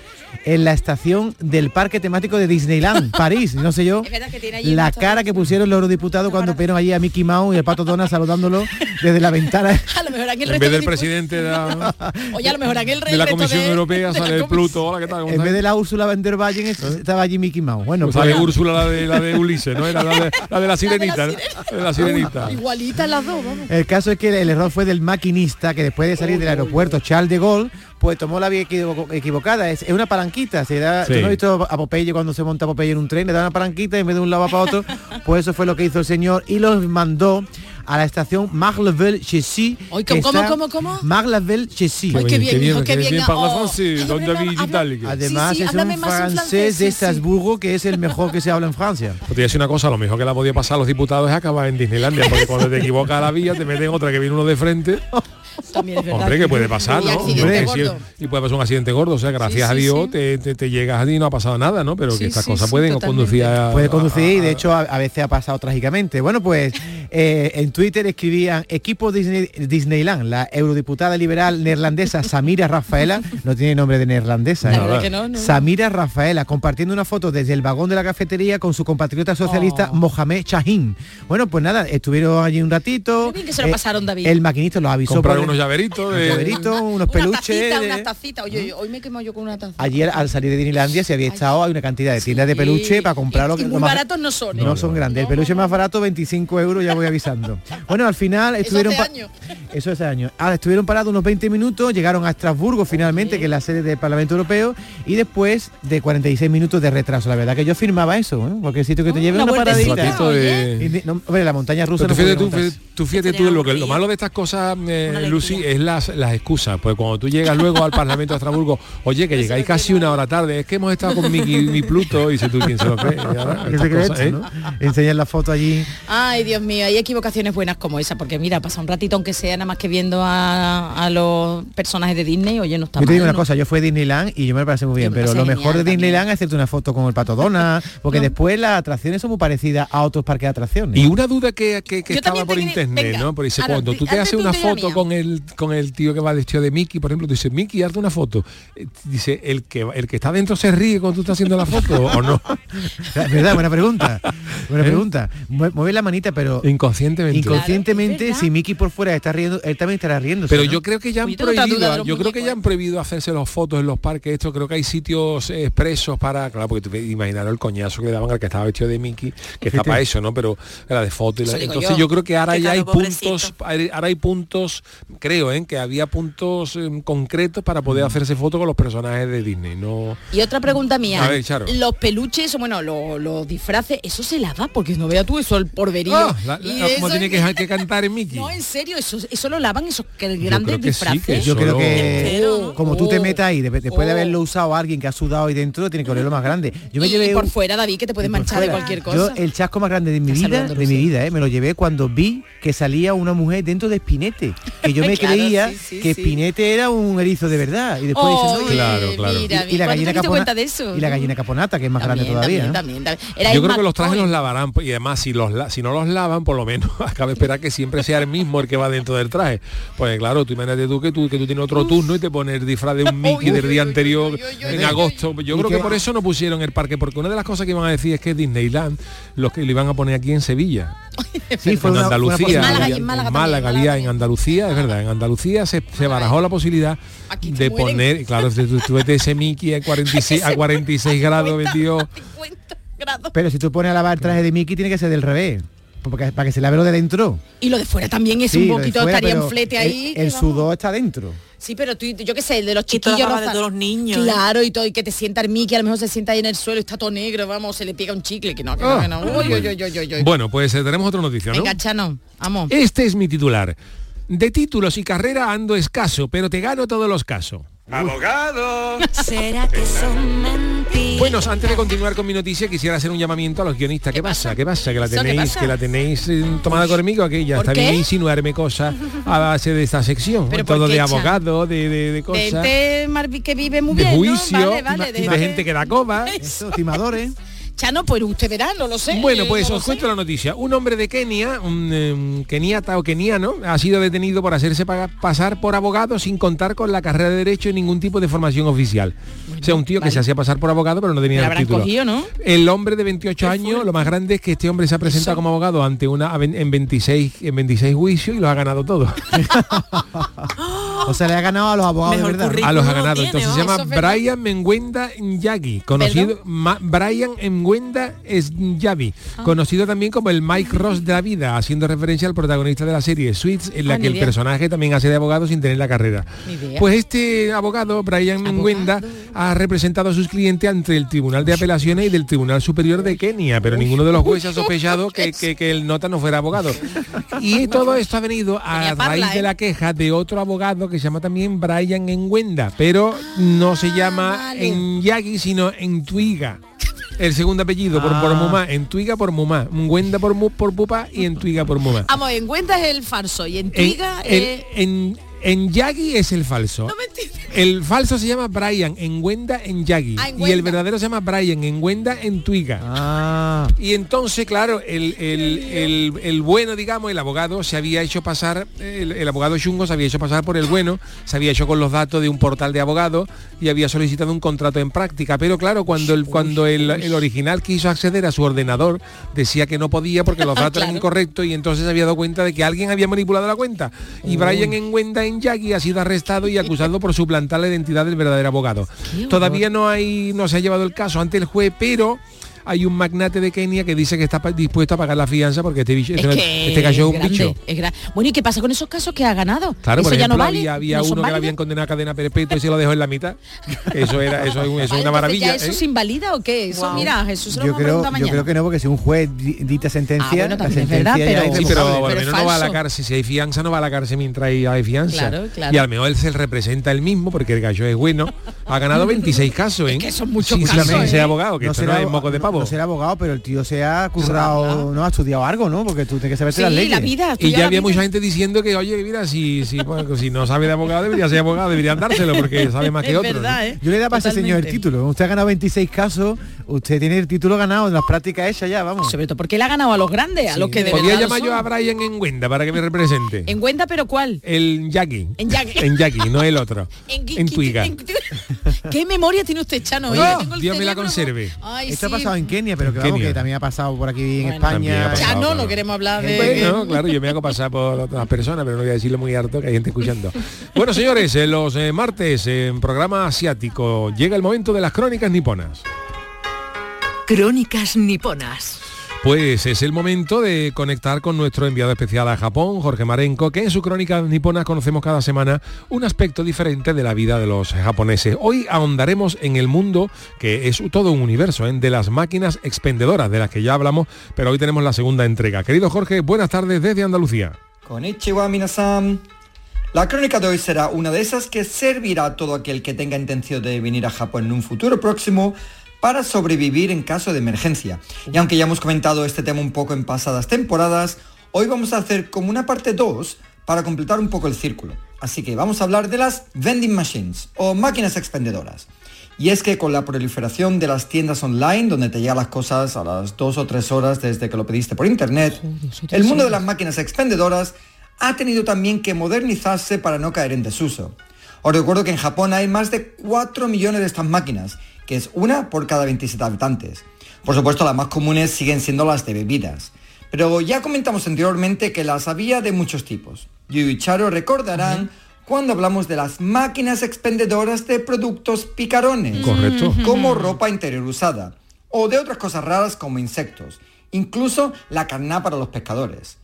en la estación del parque temático de Disneyland, *laughs* París, no sé yo. Que La cara que pusieron los eurodiputados cuando vieron allí a Mickey Mouse y el Pato Donald saludándolo desde la ventana. *laughs* A lo mejor aquí el En vez de del presidente de la, *laughs* Oye, a lo mejor aquí el rey de la resto Comisión de- Europea sale el Pluto. Hola, ¿qué tal? ¿Cómo En vez de la Úrsula van der estaba allí Mickey Mouse. Bueno, Pues sale Úrsula, la de, la de Ulises, ¿no? Era la de la, de la sirenita, ¿no? De la sirenita. Igualitas las dos, vamos. el caso es que el error fue del maquinista que después de salir del aeropuerto Charles de Gaulle, pues tomó la vía equivo- equivocada. Es, es una palanquita. Se da, Sí. ¿Tú no has visto a Popeye cuando se monta Popeye en un tren? Le da una palanquita y en vez de un lado para otro. Pues eso fue lo que hizo el señor y los mandó a la estación Marlevel-Chessy. ¿cómo, cómo, cómo? Marlevel-Chessy. Qué bien, hijo, qué bien. parla Oh. francés, don David. Además Sí, sí, es un francés francés, de sí, sí. Estrasburgo que es el mejor que se habla en Francia. Pues te voy a decir una cosa, lo mejor que la podía pasar a los diputados es acabar en Disneylandia, porque cuando te equivocas la vía te meten otra que viene uno de frente. *laughs* También es verdad. Hombre, que puede pasar, Y ¿no? accidente Hombre, sí, y puede pasar un accidente gordo, o sea, gracias Sí, a Dios sí. Te, te- te llegas allí y no ha pasado nada, ¿no? Pero Sí, que estas sí, cosas sí, pueden conducir a... Puede conducir y a- de hecho a, a veces ha pasado trágicamente. Bueno, pues eh, en Twitter escribían equipo Disney- Disneyland, la eurodiputada liberal neerlandesa Samira Rafaela, no tiene nombre de neerlandesa, La ¿eh? no, no, no. Samira Rafaela compartiendo una foto desde el vagón de la cafetería con su compatriota socialista Oh. Mohamed Chahin. Bueno, pues nada, estuvieron allí un ratito. Qué bien que se lo eh, pasaron, David. El maquinista los avisó Comprar por una unos llaveritos. de- llaveritos, unos Una peluches. tacita, de- una tacita. Oye, oye, hoy me he quemado yo con una taza. Ayer al salir de Disneylandia se había estado, hay una cantidad de tiendas de peluche para comprar lo que muy más- baratos no son. ¿eh? No son grandes. El peluche más barato, 25 euros, ya voy avisando. *laughs* Bueno, al final estuvieron... hace pa- años. *laughs* Eso hace años. Ah, estuvieron parados unos 20 minutos, llegaron a Estrasburgo finalmente, que es la sede del Parlamento Europeo, y después de 46 minutos de retraso. La verdad que yo firmaba eso, ¿eh? porque el sitio que te lleve una una, paradita. ratito de- Y de- no, hombre, la montaña rusa Pero tú no fíjate, tú, tú fíjate tú, lo, que, lo malo de estas cosas, eh, Lucy, es las, las excusas. Pues cuando tú llegas luego al Parlamento de Estrasburgo, oye, que llegáis casi una hora tarde, es que hemos estado con Mickey mi Pluto, y dice tú, ¿quién se lo cree? Y ahora, ¿Qué estas se cree cosas, esto, ¿eh? no? Enseñar la foto allí. Ay, Dios mío, hay equivocaciones buenas como esa, porque mira, pasa un ratito aunque sea nada más que viendo a, a los personajes de Disney, oye, no está Yo te mal, digo una ¿no? cosa, yo fui a Disneyland y yo me lo pasé muy bien, pero lo mejor de Disneyland es hacerte una foto con el pato Donald, porque después las atracciones son muy parecidas a otros parques de atracciones. Y una duda que, que- estaba por internet, venga, ¿no? Por dice, cuando tú te haces una foto con el con el tío que va vestido de Mickey, por ejemplo, tú dices, Mickey, hazte una foto. Eh, Dice, ¿el que el que está dentro se ríe cuando tú estás haciendo la foto o no? *laughs* ¿Verdad? Buena pregunta. Buena ¿Eh? pregunta. Mue- Mueve la manita, pero Inconscientemente. inconscientemente, si Mickey por fuera está riendo, él también estará riendo. Pero yo creo que ya han Oye, prohibido, yo creo que ya han prohibido hacerse las fotos en los parques. Esto creo que hay sitios expresos para, claro, porque tú te imaginar el coñazo que le daban al que estaba vestido de Mickey, que está para eso, ¿no? Pero era de foto. y la- entonces yo. yo. creo que ahora ya hay puntos, ahora hay puntos, creo, ¿eh? que había puntos eh, concretos para poder hacerse fotos con los personajes de Disney. No. Y otra pregunta mía, A ver, Charo. los peluches, o bueno, lo- los disfraces, eso se lava, porque no vea tú eso, el porverío. Ah, la- Y la- como eso- tiene que, que cantar en Mickey. *laughs* No, en serio, eso, eso lo lavan esos que- Yo grandes sí, disfraces. que Yo creo que como tú te Oh. metas ahí, de- después de Oh. haberlo usado a alguien que ha sudado ahí dentro, tiene que olerlo más grande. Yo me y, llevé y por un- fuera, David, que te puede y por manchar de cualquier Yo cosa. el chasco más grande de mi Está vida, de mi vida, eh, me lo llevé cuando vi que salía una mujer dentro de Espinete, que yo me Claro, creía sí, sí, que sí. Espinete era un erizo de verdad y después dice, no, Claro, claro. mira, y, y la ¿cuándo gallina capona- de eso? y la gallina caponata que es más grande todavía también, ¿no? también, también. Era Yo creo que los trajes los lavarán y además si los si no los lavan por lo menos *laughs* acaba de esperar que siempre sea el mismo el que va dentro del traje pues claro tú imagínate tú que tú que tú tienes otro turno y te pones el disfraz de un *laughs* Mickey del día anterior en agosto yo ¿Y creo que por eso no pusieron el parque porque una de las cosas que iban a decir es que Disneyland los que le iban a poner aquí en Sevilla *laughs* sí fue en una, fue una Andalucía. Málaga en Málaga en. Andalucía, es verdad, en Andalucía se, se barajó la posibilidad Aquí de mueren. poner, claro, tú, tú vete ese Mickey a 46, *laughs* a 46 grados metido 50 grados. pero si tú pones a lavar el traje de Mickey tiene que ser del revés porque, para que se lave lo de dentro Y lo de fuera también es Sí, un poquito, fuera, estaría en flete el- ahí. el, vamos. sudor está dentro Sí, pero tú, yo qué sé, el de los chiquillos de todos los niños, ¿eh? Claro, y todo, y que te sienta el Mickey, a lo mejor se sienta ahí en el suelo, y está todo negro, vamos, se le pega un chicle, que no, que no, Ah. que no. Uy, uy, uy, uy, uy, uy. Bueno, pues eh, tenemos otra noticia, ¿no? Venga, Chano, vamos. Este es mi titular. De títulos y carrera ando escaso, pero te gano todos los casos. ¿Será que son mentiras? Bueno, antes de continuar con mi noticia, quisiera hacer un llamamiento a los guionistas. ¿Qué pasa? ¿Qué pasa? Que la ¿Eso qué tenéis, que la tenéis eh, tomada conmigo, que ya ¿Por está bien insinuarme cosas a base de esta sección. ¿Pero por Todo de abogado, de, de, de De cosas. gente que vive muy de bien, juicio, ¿no? Vale, vale, de, gente que da coba. *laughs* Eso, timadores Chano, pues usted verá, no lo sé. Bueno, pues no lo os sé. cuento la noticia. Un hombre de Kenia, un em, keniata o keniano, ha sido detenido por hacerse pasar por abogado sin contar con la carrera de derecho y ningún tipo de formación oficial. o sea, un tío que se hacía pasar por abogado pero no tenía el título. cogido, ¿no? El hombre de 28 años, lo más grande es que este hombre se ha presentado como abogado ante una en 26 en 26 juicios y los ha ganado todos. *laughs* o sea le ha ganado a los abogados de verdad a los ha ganado. tiene, Entonces se llama. Brian Menguenda Nyagi, conocido Ma- Brian Menguenda Yavi, Ah. conocido también como el Mike Ross de la vida, haciendo referencia al protagonista de la serie Suits, en la Ah, que el idea. personaje también hace de abogado sin tener la carrera. Pues este abogado, Brian Menguenda, ha representado a sus clientes ante el Tribunal de Apelaciones y del Tribunal Superior de Kenia, pero ninguno de los jueces ha *laughs* sospechado que, que- que el nota no fuera abogado. *laughs* Y todo esto ha venido a raíz de ¿eh? la queja de otro abogado que se llama también Brian Enguenda, pero no se llama Ah, vale. en Yagi, sino en Tuiga. El segundo apellido por, por Ah. Mumá, en Tuiga por Mumá, Nguenda por, por Pupa y en Tuiga por Mumá. Vamos, en Cuenta es el falso y en en, es... en, en Yagi es el falso. No me entiendes. El falso se llama Brian en Wenda en Yagi. Ah, en y el verdadero se llama Brian en Wenda en Twiga. Ah, Y entonces, claro, el, el- el- el bueno, digamos, el abogado se había hecho pasar, el, el abogado chungo se había hecho pasar por el bueno, se había hecho con los datos de un portal de abogados y había solicitado un contrato en práctica. Pero claro, cuando el, cuando el, el original quiso acceder a su ordenador, decía que no podía porque los *laughs* datos eran incorrectos y entonces se había dado cuenta de que alguien había manipulado la cuenta. Y Brian en Wenda en Yagi ha sido arrestado y acusado por suplantar la identidad del verdadero abogado. Todavía no hay, no se ha llevado el caso ante el juez, pero hay un magnate de Kenia que dice que está dispuesto a pagar la fianza porque este bicho, Es este, que este gallo es un grande, bicho. es Bueno, ¿y qué pasa con esos casos que ha ganado? Claro, ¿Eso por ya ejemplo, no vale? había, había ¿No uno que le habían condenado a cadena perpetua y se lo dejó en la mitad. *laughs* Eso era, eso es, un- eso es Vale, una maravilla. ¿ya ¿Eso ¿eh? se invalida o qué? Eso, mira, Jesús se lo yo vamos a creo, yo creo que no, porque si un juez di- dicta sentencia, Ah, bueno, la es sentencia verdad, ya pero- es Sí, pero menos no va a la cárcel. Si hay fianza, no va a la cárcel mientras hay, hay fianza. Claro, claro. Y al mejor él se representa él mismo, porque el gallo es bueno. Ha ganado *laughs* 26 casos, ¿eh? que son muchos Sí, casos, sí, ¿eh? abogado, que no esto no será, es moco de pavo. No será abogado, pero el tío se ha currado, no ha estudiado algo, ¿no? Porque tú tienes que saberte Sí, las leyes. la vida. Y ya la había vida. mucha gente diciendo que, oye, mira, si, si, bueno, si no sabe de abogado, debería ser abogado, deberían dárselo, porque *laughs* sabe más que verdad, ¿eh? Yo le daba a ese señor el título. Usted ha ganado 26 casos, usted tiene el título ganado en las prácticas hechas ya, vamos. Sobre todo porque él ha ganado a los grandes, a los que de Podría llamar yo a Brian en Wenda para que me represente. En Cuenta, pero ¿cuál? El Yagi. En Yagi. En Yagi, no el otro. *laughs* En, En Twiga. ¿Qué memoria tiene usted, Chano? Oye, eh? Tengo el Dios me la conserve. Ay, Esto sí. ha pasado en Kenia, pero que vamos, Kenia. que también ha pasado por aquí en Bueno, España. pasado. Ya no, claro. no queremos hablar de... Bueno, claro, yo me hago pasar por otras personas, pero no voy a decirlo muy harto que hay gente escuchando. Bueno, señores, los eh, martes en programa asiático llega el momento de las crónicas niponas. Crónicas niponas. Pues es el momento de conectar con nuestro enviado especial a Japón, Jorge Marenko, que en su crónica nipona conocemos cada semana un aspecto diferente de la vida de los japoneses. Hoy ahondaremos en el mundo, que es todo un universo, ¿eh? de las máquinas expendedoras, de las que ya hablamos, pero hoy tenemos la segunda entrega. Querido Jorge, buenas tardes desde Andalucía. Konnichiwa minasan. La crónica de hoy será una de esas que servirá a todo aquel que tenga intención de venir a Japón en un futuro próximo para sobrevivir en caso de emergencia. Y aunque ya hemos comentado este tema un poco en pasadas temporadas, hoy vamos a hacer como una parte 2 para completar un poco el círculo. Así que vamos a hablar de las vending machines o máquinas expendedoras. Y es que con la proliferación de las tiendas online, donde te llegan las cosas a las dos o tres horas desde que lo pediste por internet, el mundo de las máquinas expendedoras ha tenido también que modernizarse para no caer en desuso. Os recuerdo que en Japón hay más de 4 millones de estas máquinas, que es una por cada 27 habitantes. Por supuesto, las más comunes siguen siendo las de bebidas. Pero ya comentamos anteriormente que las había de muchos tipos. Yu y Charo recordarán cuando hablamos de las máquinas expendedoras de productos picarones, Correcto. como ropa interior usada, o de otras cosas raras como insectos, incluso la carná para los pescadores.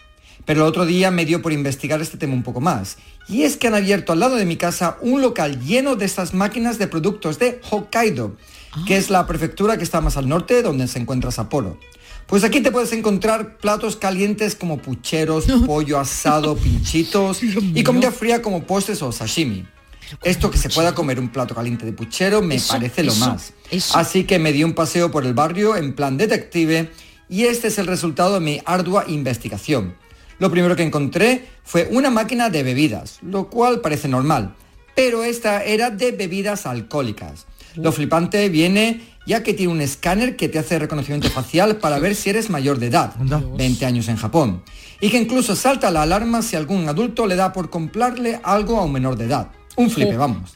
Pero el otro día me dio por investigar este tema un poco más, y es que han abierto al lado de mi casa un local lleno de estas máquinas de productos de Hokkaido, que es la prefectura que está más al norte donde se encuentra Sapporo. Pues aquí te puedes encontrar platos calientes como pucheros, *laughs* pollo asado, pinchitos y comida fría como postres o sashimi. Esto que se pueda comer un plato caliente de puchero me Eso, parece lo eso, más. eso. Así que me di un paseo por el barrio en plan detective y este es el resultado de mi ardua investigación. Lo primero que encontré fue una máquina de bebidas, lo cual parece normal, pero esta era de bebidas alcohólicas. Lo flipante viene ya que tiene un escáner que te hace reconocimiento facial para ver si eres mayor de edad, 20 años en Japón, y que incluso salta la alarma si algún adulto le da por comprarle algo a un menor de edad. Un flipe, vamos.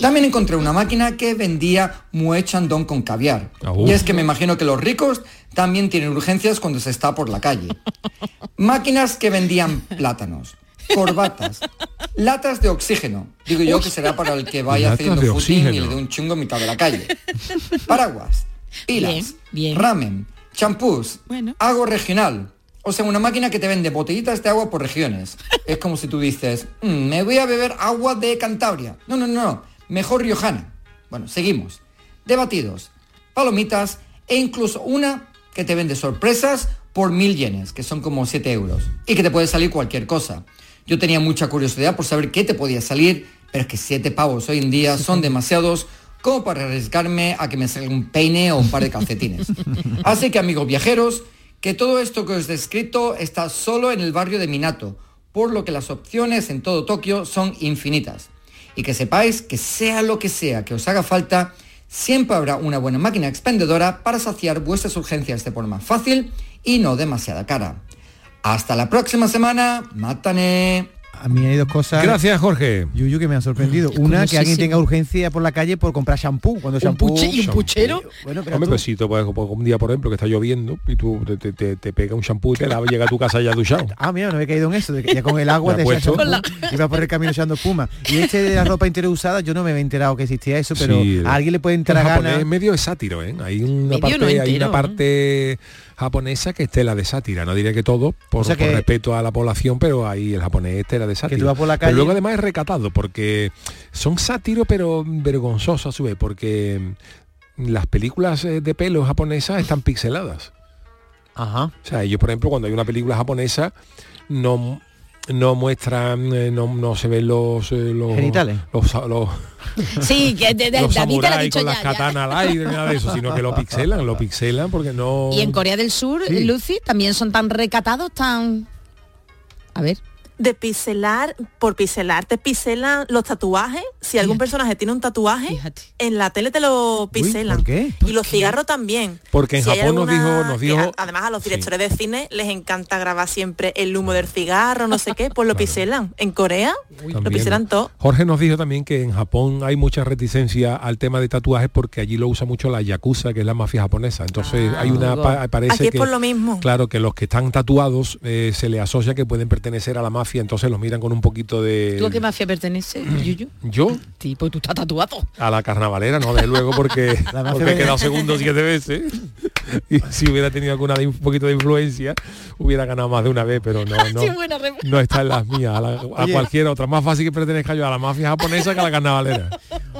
También encontré una máquina que vendía Mue Chandon con caviar. Y es que me imagino que los ricos también tienen urgencias cuando se está por la calle. Máquinas que vendían plátanos, corbatas, latas de oxígeno. Digo yo que será para el que vaya Latas haciendo footing y le dé un chungo en mitad de la calle. Paraguas, pilas, Bien, bien. ramen, champús, Bueno. agua regional. O sea, una máquina que te vende botellitas de agua por regiones. *laughs* Es como si tú dices, "Mm, me voy a beber agua de Cantabria. No, no, no, no, mejor riojana. Bueno, seguimos. De batidos, palomitas e incluso una que te vende sorpresas por mil yenes, que son como 7 euros. Y que te puede salir cualquier cosa. Yo tenía mucha curiosidad por saber qué te podía salir, pero es que 7 pavos hoy en día son *laughs* demasiados como para arriesgarme a que me salga un peine o un par de calcetines. *laughs* Así que amigos viajeros, que todo esto que os he descrito está solo en el barrio de Minato, por lo que las opciones en todo Tokio son infinitas. y que sepáis que sea lo que sea que os haga falta, siempre habrá una buena máquina expendedora para saciar vuestras urgencias de forma fácil y no demasiada cara. Hasta la próxima semana, mátane. A mí hay dos cosas. Gracias, Jorge. Yuyu, que me han sorprendido. Una, que alguien tenga urgencia por la calle por comprar shampoo. Cuando shampoo... puche- y un puchero. Bueno, pero Hombre, pues si tú, pues, un día, por ejemplo, que está lloviendo y tú te, te- te- te pega un shampoo y te lava, llega a tu casa ya duchado. *laughs* Ah, mira, no había caído en eso, de que ya con el agua *laughs* Me puesto. shampoo iba por el camino echando espuma. Y este de la ropa interior usada, yo no me había enterado que existía eso, pero Sí, a alguien le puede entrar ganas. es medio de sátiro, ¿eh? Hay una Medio parte, no hay una parte japonesa que es tela de sátira. No diré que todo, por, O sea por que- respeto a la población, pero ahí el japonés es tela de sátira. tú vas por la Pero luego además es recatado, porque son sátiros, pero vergonzosos a su vez, porque las películas eh, de pelo japonesas están pixeladas. Ajá. O sea, ellos, por ejemplo, cuando hay una película japonesa, no no muestran, eh, no, no se ven los, eh, los Genitales. los, los, *laughs* Sí, que de, de- *laughs* los David te lo ha samuráis dicho con ya, las katanas al aire, nada de eso, sino que lo pixelan, lo pixelan porque no... Y en Corea del Sur, Sí. Lucy, también son tan recatados, tan... A ver. De piselar, por piselar te piselan los tatuajes. Si algún personaje tiene un tatuaje, en la tele te lo piselan. ¿por qué? Y los cigarros también. Porque en Si Japón nos dijo- nos dijo- además a los directores de cine les encanta grabar siempre el humo del cigarro, no sé qué, pues lo *laughs* piselan. En Corea lo piselan todo. Jorge nos dijo también que en Japón hay mucha reticencia al tema de tatuajes porque allí lo usa mucho la yakuza, que es la mafia japonesa. Entonces hay una pa- parece Aquí es que por lo mismo. claro que los que están tatuados eh, se le asocia que pueden pertenecer a la mafia, entonces los miran con un poquito de ¿Tú a qué mafia pertenece, *clears throat* Yuyu? yo Tipo, tú estás tatuado. a la carnavalera, no de luego porque, *laughs* porque he de- quedado segundo siete veces. *laughs* Y si hubiera tenido alguna de, un poquito de influencia, hubiera ganado más de una vez, pero no, *laughs* no, Sí, no está en las mías, a, la- a Oye. cualquier otra. Más fácil que pertenezca yo a la mafia japonesa que a la carnavalera.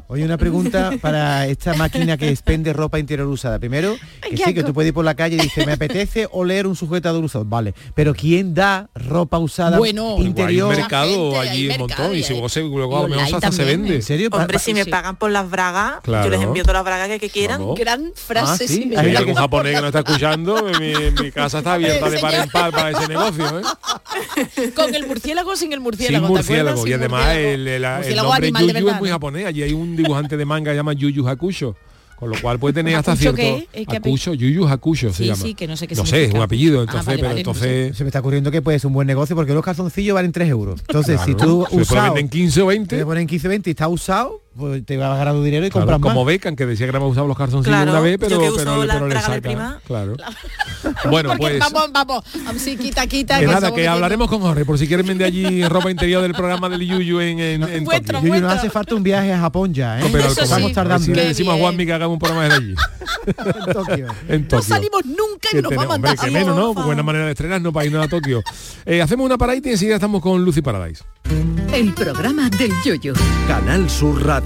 Oye, una pregunta para esta máquina que expende ropa interior usada. Primero, que sí, que tú puedes ir por la calle y dices, me apetece oler un sujetador usado. Vale, pero ¿quién da ropa usada Bueno. Hay interior? un mercado gente, hay allí un mercado montón y y si hay- vos se, luego a y lo mejor online hasta se vende. ¿En serio? Hombre, si me pagan por las bragas, yo Claro. les envío todas las bragas que, que quieran. Vamos. Gran frase, Ah, sí, sí, me hay Si hay algún japonés que no está escuchando, mi, mi casa está abierta de par en par para ese negocio. ¿eh? Con el murciélago o sin el Sin murciélago, ¿te murciélago. Y Sin además murciélago. el, el- el nombre Yuyu es muy ¿no? japonés. Allí hay un dibujante de manga que se llama Yuyu Hakusho. Con lo cual puede tener hasta ¿Hakusho cierto... qué es? ¿Es qué Hakusho, Yuyu Hakusho se Sí, llama. sí, que no sé qué No sé, es un apellido, Ah, entonces, vale, pero vale, no sé. entonces... Se me está ocurriendo que puede ser un buen negocio porque los calzoncillos valen 3 euros. Entonces, si Claro, tú se puede usado, vender en 15 o 20. te ponen 15 20 y está usado, pues te va a ganar tu dinero y Claro, compras como más. Beckham, que decía que no me usado los calzoncillos Claro, una vez, yo pero, que pero, uso la pero le de saca. prima. Claro. *laughs* Bueno, pues... vamos, vamos, vamos, sí, quita, quita. Que nada, que hablaremos con Jorge, por si quieren vender allí *laughs* ropa interior del programa del Yuyu en, en, en Vuestro, Tokio. Yuyu, nos vuestro. hace falta un viaje a Japón ya, ¿eh? No, pero al Eso contrario, sí. Estamos a tardando si le decimos a bien. Juanmi que hagamos un programa de allí. *laughs* en Tokio. En No salimos nunca y nos tenemos- va a mandar. que menos, ¿no? Buena manera de estrenarnos para irnos a Tokio. Eh, hacemos una paradita y enseguida estamos con Lucy Paradise. El programa del yoyo. Canal Sur Radio.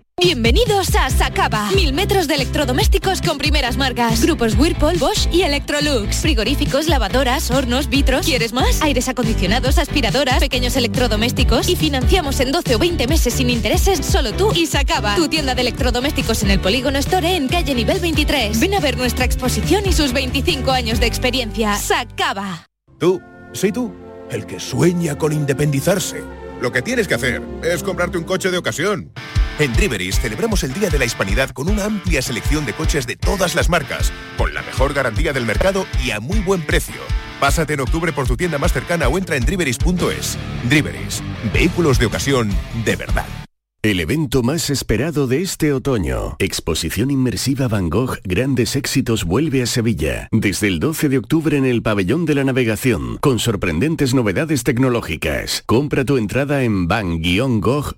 Bienvenidos a Sacaba. Mil metros de electrodomésticos con primeras marcas. Grupos Whirlpool, Bosch y Electrolux. Frigoríficos, lavadoras, hornos, vitros. ¿Quieres más? Aires acondicionados, aspiradoras, pequeños electrodomésticos. Y financiamos en 12 o 20 meses sin intereses solo tú y Sacaba. Tu tienda de electrodomésticos en el Polígono Store en calle nivel 23. Ven a ver nuestra exposición y sus 25 años de experiencia. Sacaba. Tú, sí tú, el que sueña con independizarse. Lo que tienes que hacer es comprarte un coche de ocasión. En Driveris celebramos el Día de la Hispanidad con una amplia selección de coches de todas las marcas, con la mejor garantía del mercado y a muy buen precio. Pásate en octubre por tu tienda más cercana o entra en driveris.es. Driveris, vehículos de ocasión de verdad. El evento más esperado de este otoño, Exposición Inmersiva Van Gogh Grandes Éxitos vuelve a Sevilla, desde el 12 de octubre en el Pabellón de la Navegación, con sorprendentes novedades tecnológicas. Compra tu entrada en van-gogh.es.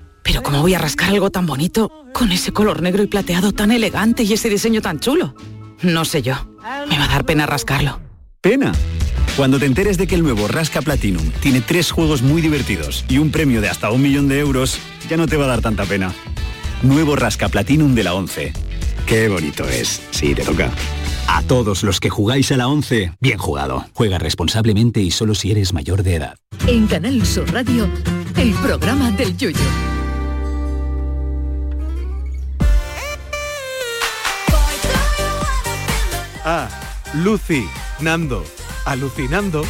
Pero ¿cómo voy a rascar algo tan bonito con ese color negro y plateado tan elegante y ese diseño tan chulo? No sé yo. Me va a dar pena rascarlo. ¡pena! Cuando te enteres de que el nuevo Rasca Platinum tiene tres juegos muy divertidos y un premio de hasta un millón de euros, ya no te va a dar tanta pena. Nuevo Rasca Platinum de la 11. Qué bonito es. Sí, te toca. A todos los que jugáis a la 11, bien jugado. Juega responsablemente y solo si eres mayor de edad. En Canal Sur Radio, el programa del Yoyo. Ah, Lucy, Nando, alucinando.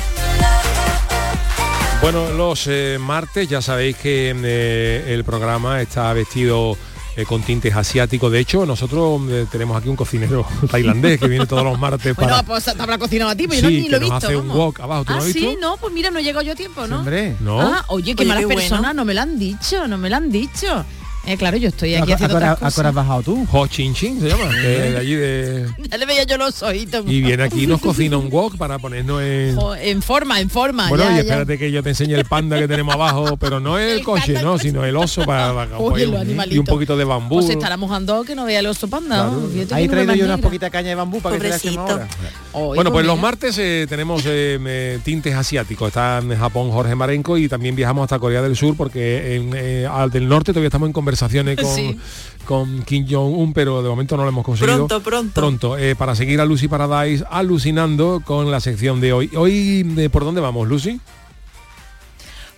Bueno, los eh, martes ya sabéis que eh, el programa está vestido eh, con tintes asiáticos. De hecho, nosotros eh, tenemos aquí un cocinero *laughs* tailandés que viene todos los martes para... Bueno, pues te habrá cocinado a ti, pues yo ni lo he visto. hace un wok abajo. ¿Tú ah, lo has sí, no, pues mira, no he llegado yo a tiempo, ¿no? Hombre, ¿no? Ah, oye, qué Oye, malas qué bueno. personas, no me lo han dicho, no me lo han dicho. Eh, claro, yo estoy aquí ¿A, haciendo a, otras a has cosas. bajado tú? Ho Chin Chin se llama, *laughs* de allí de... Ya le veía yo los ojitos. Y viene aquí y nos *laughs* cocina un wok para ponernos en... Jo, En forma, en forma. Bueno, ya, y ya. espérate que yo te enseñe el panda que tenemos abajo, pero no el *laughs* coche, no, sino el oso para, para- Oye, y un poquito de bambú. Pues se estará mojando que no vea el oso panda. ¿no? Fíjate Ahí traído yo una poquita caña de bambú para que te la. Oye, Bueno, pues los martes eh, tenemos eh, tintes asiáticos. Está en Japón Jorge Marenco y también viajamos hasta Corea del Sur porque en, eh, al del norte todavía estamos en conversaciones con, Sí. con Kim Jong-un, pero de momento no lo hemos conseguido. Pronto, pronto. Pronto, eh, para seguir a Lucy Paradise alucinando con la sección de hoy. Hoy, eh, ¿por dónde vamos, Lucy?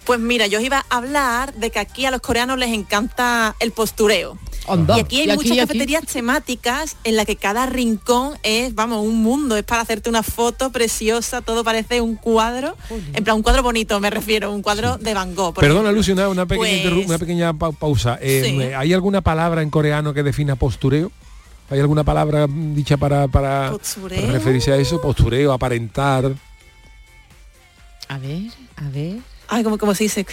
Pues mira, yo os iba a hablar de que aquí a los coreanos les encanta el postureo. Y aquí hay Y aquí, muchas aquí. cafeterías temáticas en la que cada rincón es, vamos, un mundo, es para hacerte una foto preciosa, todo parece un cuadro, en plan un cuadro bonito me refiero, un cuadro de Van Gogh. por Perdona. Lucy, una, una pequeña, Pues- interru- una pequeña pa- pausa. Eh, Sí. ¿Hay alguna palabra en coreano que defina postureo? ¿Hay alguna palabra mm, dicha para, para, referirse a eso? Postureo, aparentar. A ver, a ver. Ay, como, como se dice.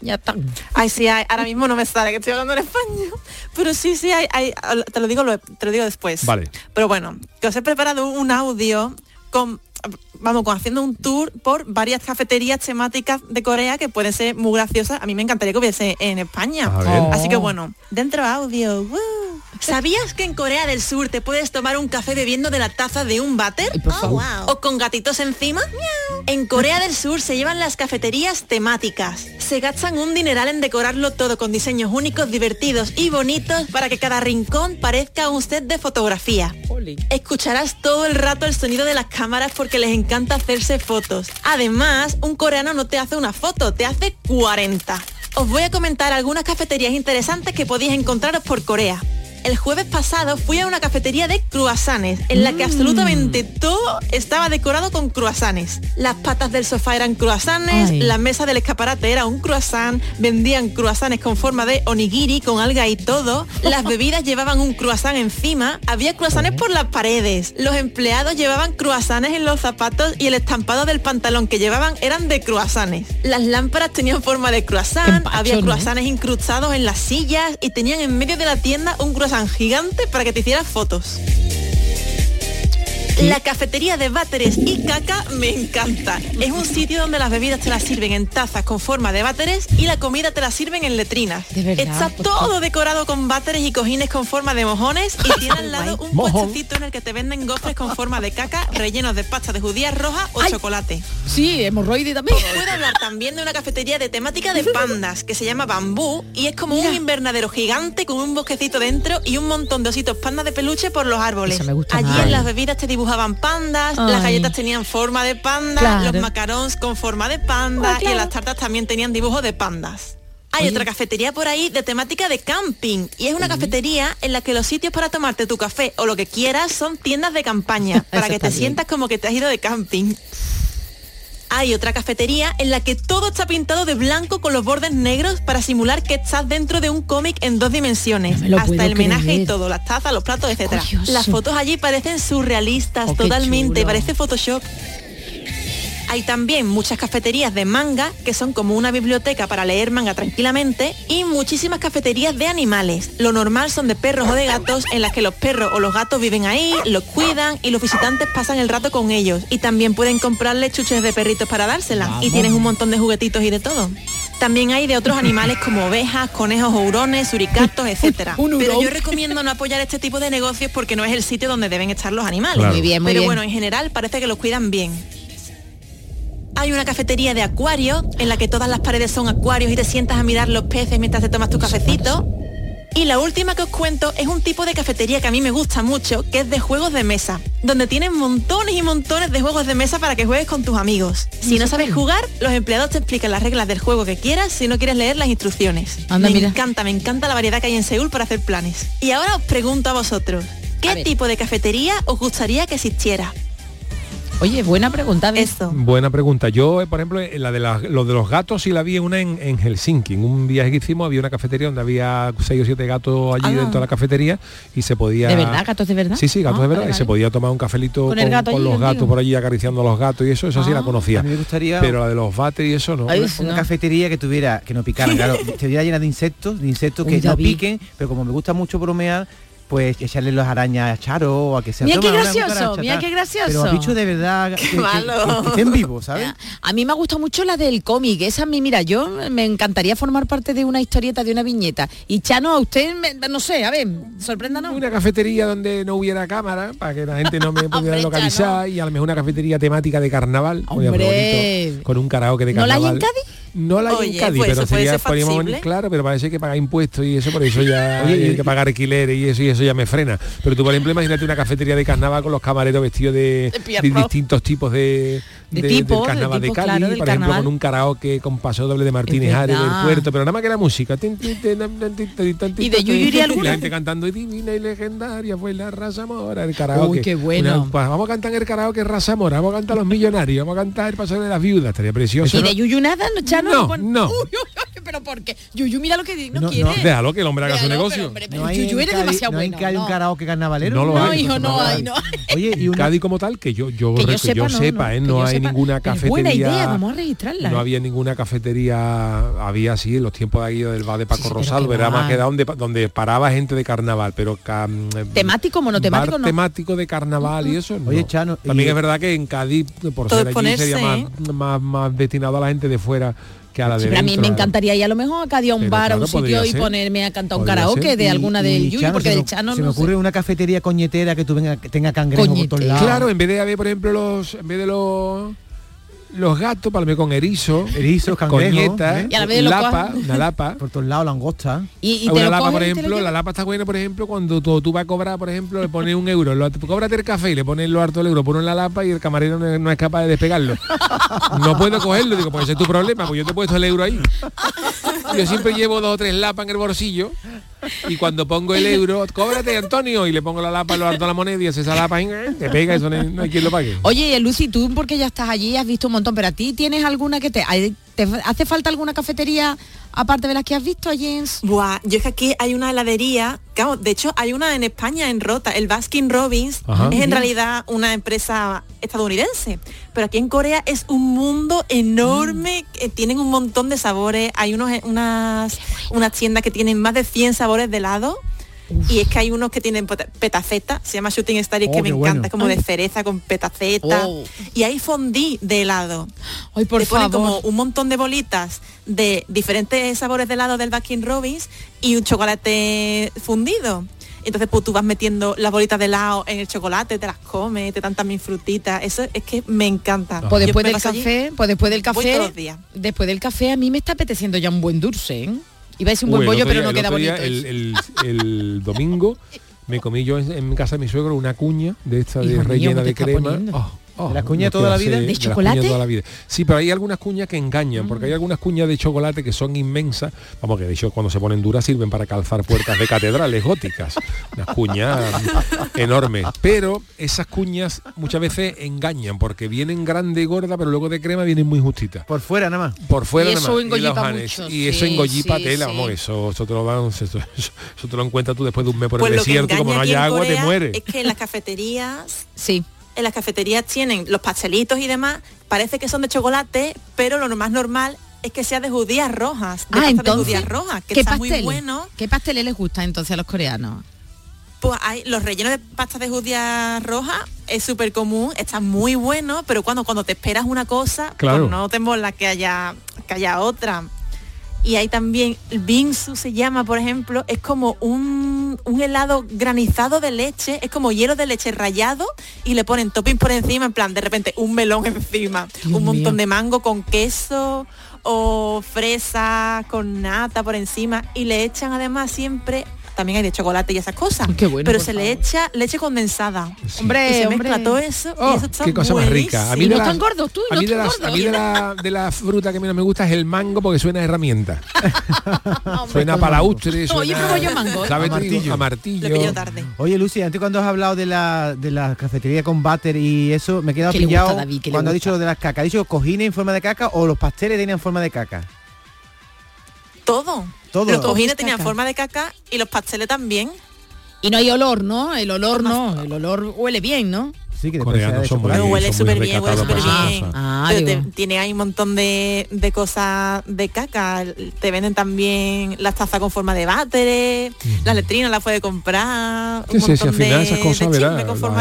Ya está. Ay, sí, hay, ahora mismo no me sale, que estoy hablando en español. Pero sí, sí, hay, hay- te lo digo, lo- te lo digo después. Vale. Pero bueno, que os he preparado un audio con, vamos, con haciendo un tour por varias cafeterías temáticas de Corea que pueden ser muy graciosas. A mí me encantaría que hubiese en España. Así que bueno, dentro audio. ¡woo! ¿Sabías que en Corea del Sur te puedes tomar un café bebiendo de la taza de un váter? ¿O con gatitos encima? En Corea del Sur se llevan las cafeterías temáticas. Se gastan un dineral en decorarlo todo con diseños únicos, divertidos y bonitos para que cada rincón parezca un set de fotografía. Escucharás todo el rato el sonido de las cámaras porque les encanta hacerse fotos. Además, un coreano no te hace una foto, te hace 40. Os voy a comentar algunas cafeterías interesantes que podéis encontraros por Corea. El jueves pasado fui a una cafetería de croissants, en la que absolutamente todo estaba decorado con croissants. Las patas del sofá eran croissants, Ay. la mesa del escaparate era un croissant, vendían croissants con forma de onigiri, con alga y todo, las *laughs* bebidas llevaban un croissant encima, había croissants por las paredes, los empleados llevaban croissants en los zapatos y el estampado del pantalón que llevaban eran de croissants. Las lámparas tenían forma de croissant, empacho, había ¿no? croissants incrustados en las sillas y tenían en medio de la tienda un gigante para que te hicieras fotos. La cafetería de váteres y caca me encanta. Es un sitio donde las bebidas te las sirven en tazas con forma de váteres y la comida te la sirven en letrinas. verdad, Está todo decorado con váteres y cojines con forma de mojones y *laughs* tiene al lado un puestecito en el que te venden gofres con forma de caca rellenos de pasta de judías rojas o chocolate. Sí, hemorroide también. Puedo hablar también de una cafetería de temática de pandas que se llama Bambú y es como un invernadero gigante con un bosquecito dentro y un montón de ositos pandas de peluche por los árboles. Allí en las bebidas te dibujaban pandas, las galletas tenían forma de panda, Claro. los macarons con forma de panda y las tartas también tenían dibujos de pandas. Hay Oye. otra cafetería por ahí de temática de camping y es una cafetería en la que los sitios para tomarte tu café o lo que quieras son tiendas de campaña *laughs* para que te bien. sientas como que te has ido de camping. Hay otra cafetería en la que todo está pintado de blanco con los bordes negros para simular que estás dentro de un cómic en dos dimensiones. Hasta el menaje y todo, las tazas, los platos, curioso. Las fotos allí parecen surrealistas Oh, totalmente, chulo. parece Photoshop. Hay también muchas cafeterías de manga, que son como una biblioteca para leer manga tranquilamente, y muchísimas cafeterías de animales. Lo normal son de perros o de gatos, en las que los perros o los gatos viven ahí, los cuidan y los visitantes pasan el rato con ellos. Y también pueden comprarle chuches de perritos para dárselas. Y tienes un montón de juguetitos y de todo. También hay de otros *laughs* animales como ovejas, conejos hurones, suricatos, etcétera. Pero yo recomiendo no apoyar este tipo de negocios porque no es el sitio donde deben estar los animales. Claro. Muy bien, muy Pero bien. bueno, en general parece que los cuidan bien. Hay una cafetería de acuarios en la que todas las paredes son acuarios y te sientas a mirar los peces mientras te tomas tu cafecito. Y la última que os cuento es un tipo de cafetería que a mí me gusta mucho, que es de juegos de mesa, donde tienen montones y montones de juegos de mesa para que juegues con tus amigos. Si no sabes jugar, los empleados te explican las reglas del juego que quieras si no quieres leer las instrucciones. Anda, me mira. encanta, me encanta la variedad que hay en Seúl para hacer planes. Y ahora os pregunto a vosotros, ¿qué tipo de cafetería os gustaría que existiera? Oye, buena pregunta. ¿ves? Eso. Buena pregunta. Yo, eh, por ejemplo, en la de las- lo de los gatos sí la vi una en, en Helsinki. En un viaje que hicimos había una cafetería donde había seis o siete gatos allí Ah. dentro de la cafetería y se podía... ¿De verdad? ¿Gatos de verdad? Sí, sí, gatos Ah, de verdad. vale, Y se podía tomar un cafelito Con con, el gato con allí los gatos por allí acariciando a los gatos y eso, eso sí la Ah. conocía. A mí me gustaría- Pero la de los bates y eso no. una, una cafetería que tuviera, que no picaran, claro, *laughs* estuviera llena de insectos, de insectos Uy, que no piquen, pero como me gusta mucho bromear, pues echarle las arañas a Charo o a que sea. Mira qué "Toma, una gracioso, cucaracha", mira qué gracioso. Pero a bicho de verdad *laughs* que, que- malo. que estén vivos, ¿sabes? *laughs* A mí me ha gustado mucho la del cómic. Esa a mí, mira, yo me encantaría formar parte de una historieta, de una viñeta. Y Chano, a usted, me- no sé, a ver, sorpréndanos. Una cafetería donde no hubiera cámara para que la gente no me *laughs* pudiera localizar y a lo mejor una cafetería temática de carnaval Hombre. bonito, con un karaoke de ¿No la hay carnaval en Cádiz? No la hay Oye, en Cádiz pues pero eso puede sería ser podríamos- factible. claro pero parece que pagar impuestos y eso por eso ya *laughs* Oye, hay que pagar alquileres y eso y eso ya me frena pero tú por ejemplo imagínate una cafetería de carnaval con los camareros vestidos de, De de Pierrot. distintos tipos de, De de- tipo, del de carnaval de, tipo, Cádiz claro, del por ejemplo carnaval. con un karaoke con paso doble de Martínez Es Ares del verdad. puerto pero nada más que la música Tin, tin, tin, tin, tin, tin, tin, tin, ¿Y de Yuyu y la alguna? gente cantando y divina y legendaria fue la raza mora el karaoke Uy, qué bueno. Una- pues vamos a cantar el karaoke raza mora vamos a cantar los millonarios vamos a cantar el paso de las viudas estaría precioso ¿Y ¿no? de Yuyu nada, no, No, Pon- no. Uy, uy, uy, pero ¿por qué? Yuyu, mira lo que no, no, quiere. no, déjalo que el hombre haga su Déjalo, negocio pero, hombre, pero No hay Yuyu eres Cádiz- demasiado no hay en bueno. No. un karaoke carnavalero. No lo No, hay, hijo, no no hay, hay. no. Oye, y En una, Cádiz como tal que yo yo, Que yo sepa, no, sepa no, ¿eh? no yo hay sepa. ninguna cafetería buena idea, vamos a registrarla. no ¿eh? había ninguna cafetería había sí en los tiempos de aquí del bar de Paco Sí, Rosal va. más que donde donde paraba gente de carnaval pero ca- Temático, monotemático, no. temático de carnaval y eso no. Oye, Chano, también es verdad que en Cádiz por ser allí sería más más destinado a la gente de fuera que a la de Sí, pero a mí me encantaría ir a lo mejor acá a un bar, a claro, un sitio y ser. ponerme a cantar un karaoke ser. de y- alguna y, del Yuyu, Chano, porque del Chano se me no ocurre sé. una cafetería coñetera que tú venga, que tenga cangrejo por todos lados. claro en vez de haber por ejemplo los en vez de los los gatos para mí con erizo cangrejos, coñeta ¿eh? Y a la vez lo lapa una lapa *laughs* Por todos lados, langosta. Y, y te una lapa, por te ejemplo, la lapa está buena, por ejemplo, cuando tú, tú vas a cobrar, por ejemplo, le pones un euro, lo, cóbrate el café y le pones lo harto del euro, pones la lapa y el camarero no, no es capaz de despegarlo. No puedo cogerlo, digo, pues ese es tu problema, pues yo te he puesto el euro ahí. Yo siempre llevo dos o tres lapas en el bolsillo y cuando pongo el euro, cóbrate Antonio, y le pongo la lapa, lo harto la moneda y hace esa lapa, y, eh, te pega, eso no hay, no hay quien lo pague. Oye, Lucy, tú porque ya estás allí, has visto un montón, pero a ti tienes alguna que te, hay- te hace falta alguna cafetería aparte de las que has visto allí en... Buah, yo es que aquí hay una heladería, claro, de hecho hay una en España, en Rota, el Baskin Robbins, Ajá. es en realidad una empresa estadounidense, pero aquí en Corea es un mundo enorme, que tienen un montón de sabores, hay unos, unas, unas tiendas que tienen más de 100 sabores de helado, Y es que hay unos que tienen peta- petaceta, se llama Shooting Star y es Oh, que me qué encanta, bueno. es como de cereza con petaceta. Oh. Y hay fondí de helado. Ay, por Te ponen favor. como un montón de bolitas de diferentes sabores de helado del Baskin Robbins y un chocolate fundido. Entonces pues tú vas metiendo las bolitas de helado en el chocolate, te las comes, te dan también frutitas. Eso es que me encanta. Pues después me del allí, café, pues después del voy café, todos los días. después del café a mí me está apeteciendo ya un buen dulce, ¿eh? Iba a decir un buen Uy, bollo, pero no queda bonito. El, el- el *laughs* domingo me comí yo en, en casa de mi suegro una cuña de esta Hijo rellena ¿qué de crema. Oh, oh, ¿De la cuña toda la vida? ¿De chocolate? toda la vida. Sí, pero hay algunas cuñas que engañan, porque hay algunas cuñas de chocolate que son inmensas. Vamos, que de hecho cuando se ponen duras sirven para calzar puertas de catedrales góticas. Unas cuñas *laughs* enormes. Pero esas cuñas muchas veces engañan, porque vienen grande y gorda, pero luego de crema vienen muy justitas. Por fuera nada más. Por fuera Y nada eso más. engollipa janes. mucho, Y eso sí, engollipa sí, tela, sí. vamos, eso, eso te lo dan, *laughs* eso, eso- te lo encuentras tú después de un mes por Pues el que desierto, como no en agua, te mueres. Es que en las cafeterías, sí. En las cafeterías tienen los pastelitos y demás, parece que son de chocolate, pero lo más normal es que sea de judías rojas, de Ah, pasta de entonces, judías rojas, que ¿qué está muy pasteles? bueno. ¿Qué pasteles les gusta entonces a los coreanos? Pues hay los rellenos de pasta de judías rojas es súper común, está muy bueno, pero cuando cuando te esperas una cosa, Claro. pues no te mola que haya que haya otra. Y hay también el bingsu se llama, por ejemplo, es como un, un helado granizado de leche, es como hielo de leche rallado y le ponen topping por encima, en plan, de repente un melón encima, un montón de mango con queso o fresa con nata por encima y le echan además siempre también hay de chocolate y esas cosas. pero por se le echa leche condensada. Hombre, y se hombre. mezcla todo eso Oh, y eso está qué cosa más rica. A mí, Y no las- están gordos tú, a no mí de las- a mí de la, de la fruta que menos me gusta es el mango porque suena a herramienta. *laughs* suena a palaustre, suena pruebo yo mango, ¿eh? ¿sabes? A martillo. A martillo. Lo tarde. Oye, Lucy, antes cuando has hablado de la, de la cafetería con váter y eso, me he quedado ¿Qué pillado gusta David? ¿Qué cuando ha dicho lo de las cacas. ¿Ha dicho cojines en forma de caca o los pasteles tenían forma de caca? Todo. Todo. Los cojines es tenían caca. forma de caca y los pasteles también. Y no hay olor, ¿no? El olor no, el olor huele bien, ¿no? Sí, que Coreanos son muy, huele súper bien, huele recatados súper bien. Ah, Pero te- tiene ahí un montón de, de cosas de caca. Te venden también las tazas con forma de váteres, las letrinas las puedes comprar. Sí, un sí, sí, al montón final de- esas cosas,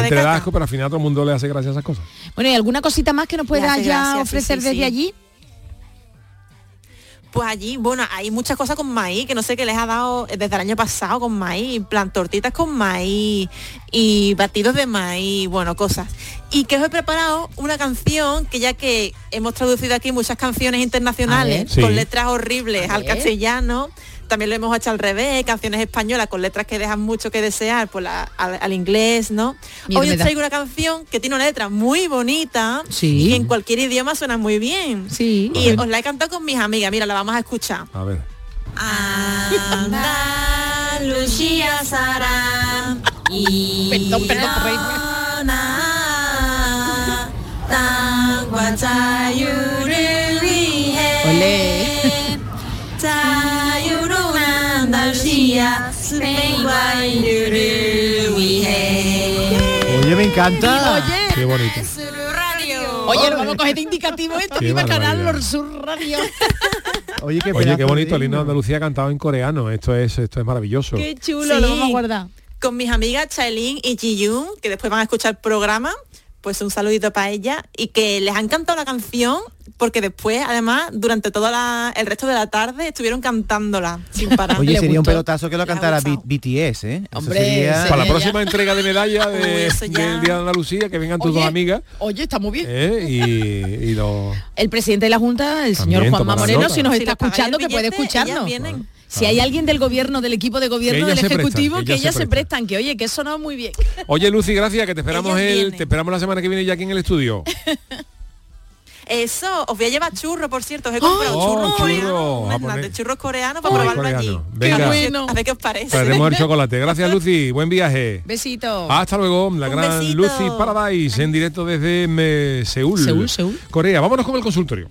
verás, asco, pero al final todo el mundo le hace gracia a esas cosas. Bueno, ¿y alguna cosita más que nos puedas ya gracia, sí, ofrecer sí, desde sí. allí? Pues allí, bueno, hay muchas cosas con maíz, que no sé qué les ha dado desde el año pasado con maíz, en plan tortitas con maíz y batidos de maíz, bueno, cosas. Y que os he preparado una canción que ya que hemos traducido aquí muchas canciones internacionales A ver. Sí. con letras horribles al castellano, también lo hemos hecho al revés, canciones españolas con letras que dejan mucho que desear pues la- al, al inglés, ¿no? Mira, Hoy os traigo una canción que tiene una letra muy bonita Sí. y en cualquier idioma suena muy bien. Sí. Y os la he cantado con mis amigas, mira, la vamos a escuchar. A ver. Andalucía Sara y Perdón, perdón por. Olé. Oye, me encanta. Oye, Qué bonito. oye, lo vamos a coger de indicativo esto, viva Canal. Sur Radio. *laughs* Oye, qué, Oye, qué bonito, el himno de. Andalucía cantado en coreano. Esto es, esto es maravilloso. Qué chulo, lo vamos a guardar. Con mis amigas Chailin y Jiyun, que después van a escuchar el programa, pues un saludito para ella y que les ha encantado la canción porque después, además, durante todo la- el resto de la tarde estuvieron cantándola sin parar. Oye, sería un pelotazo que lo cantara BTS, ¿eh? Eso Hombre, sería-. Para la próxima entrega de medalla de- Uy, eso ya. del Día de Andalucía, que vengan tus Oye, dos amigas. Oye, está muy bien. ¿eh? Y, y lo... El presidente de la Junta, el señor Juanma Moreno, nota. si nos Si está escuchando, que puede escucharnos. Si hay alguien del gobierno, del equipo de gobierno, del prestan, ejecutivo, que que ellas se se prestan, que oye, que eso no muy bien. Oye, Lucy, gracias, que te esperamos el, te esperamos la semana que viene ya aquí en el estudio. *laughs* Eso, os voy a llevar churros, por cierto, os he comprado Oh, churros coreanos, snack de churros coreanos para Ay, probarlo coreano. allí. Venga. A ver, bueno. a ver qué os parece. Traeremos el chocolate. Gracias, *laughs* Lucy. Buen viaje. Besito. Hasta luego, la Un gran besito. Lucy Paradise en directo desde mm, Seúl, Seúl, Seúl. Corea. Vámonos con el consultorio.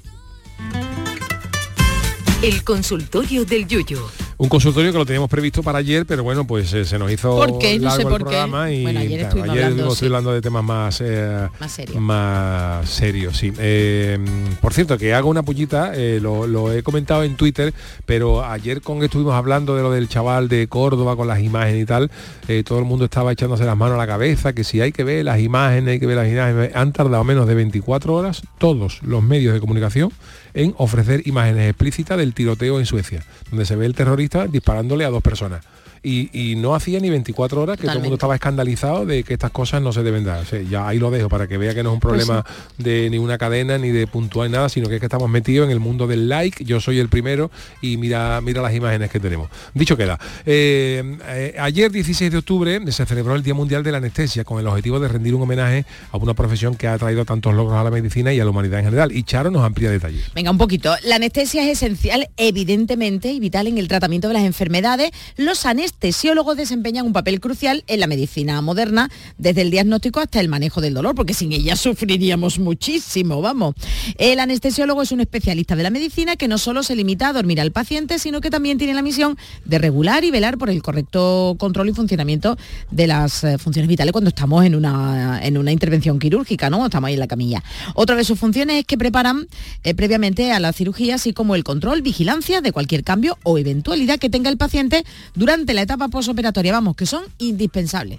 El consultorio del Yuyo. Un consultorio que lo teníamos previsto para ayer, pero bueno, pues eh, se nos hizo ¿Por qué? No sé largo el por qué. programa y Bueno, ayer estuvimos ayer hablando, estoy sí. hablando de temas más eh, Más serios. más sí. Eh, por cierto, que hago una pullita, eh, lo, lo he comentado en Twitter, pero ayer con que estuvimos hablando de lo del chaval de Córdoba con las imágenes y tal, todo el mundo estaba echándose las manos a la cabeza, que si hay que ver las imágenes, hay que ver las imágenes. Han tardado menos de 24 horas todos los medios de comunicación en ofrecer imágenes explícitas del tiroteo en Suecia, donde se ve el terrorista disparándole a dos personas. Y, y no hacía ni 24 horas que todo el mundo estaba escandalizado de que estas cosas no se deben dar. O sea, ya ahí lo dejo para que vea que no es un Pues problema de ni una cadena ni de puntual nada, sino que es que estamos metidos en el mundo del like. Yo soy el primero y mira, mira las imágenes que tenemos. Dicho queda. eh, eh, ayer 16 de octubre se celebró el Día Mundial de la Anestesia con el objetivo de rendir un homenaje a una profesión que ha traído tantos logros a la medicina y a la humanidad en general. Y Charo nos amplía detalles. Venga, un poquito. La anestesia es esencial, evidentemente, y vital en el tratamiento de las enfermedades. Los anestesiólogos desempeñan un papel crucial en la medicina moderna, desde el diagnóstico hasta el manejo del dolor, porque sin ella sufriríamos muchísimo, vamos. El anestesiólogo es un especialista de la medicina que no solo se limita a dormir al paciente, sino que también tiene la misión de regular y velar por el correcto control y funcionamiento de las eh, funciones vitales cuando estamos en una, en una intervención quirúrgica, ¿no? Estamos ahí en la camilla. Otra de sus funciones es que preparan eh, previamente a la cirugía, así como el control, vigilancia de cualquier cambio o eventualidad que tenga el paciente durante la etapa posoperatoria, vamos, que son indispensables.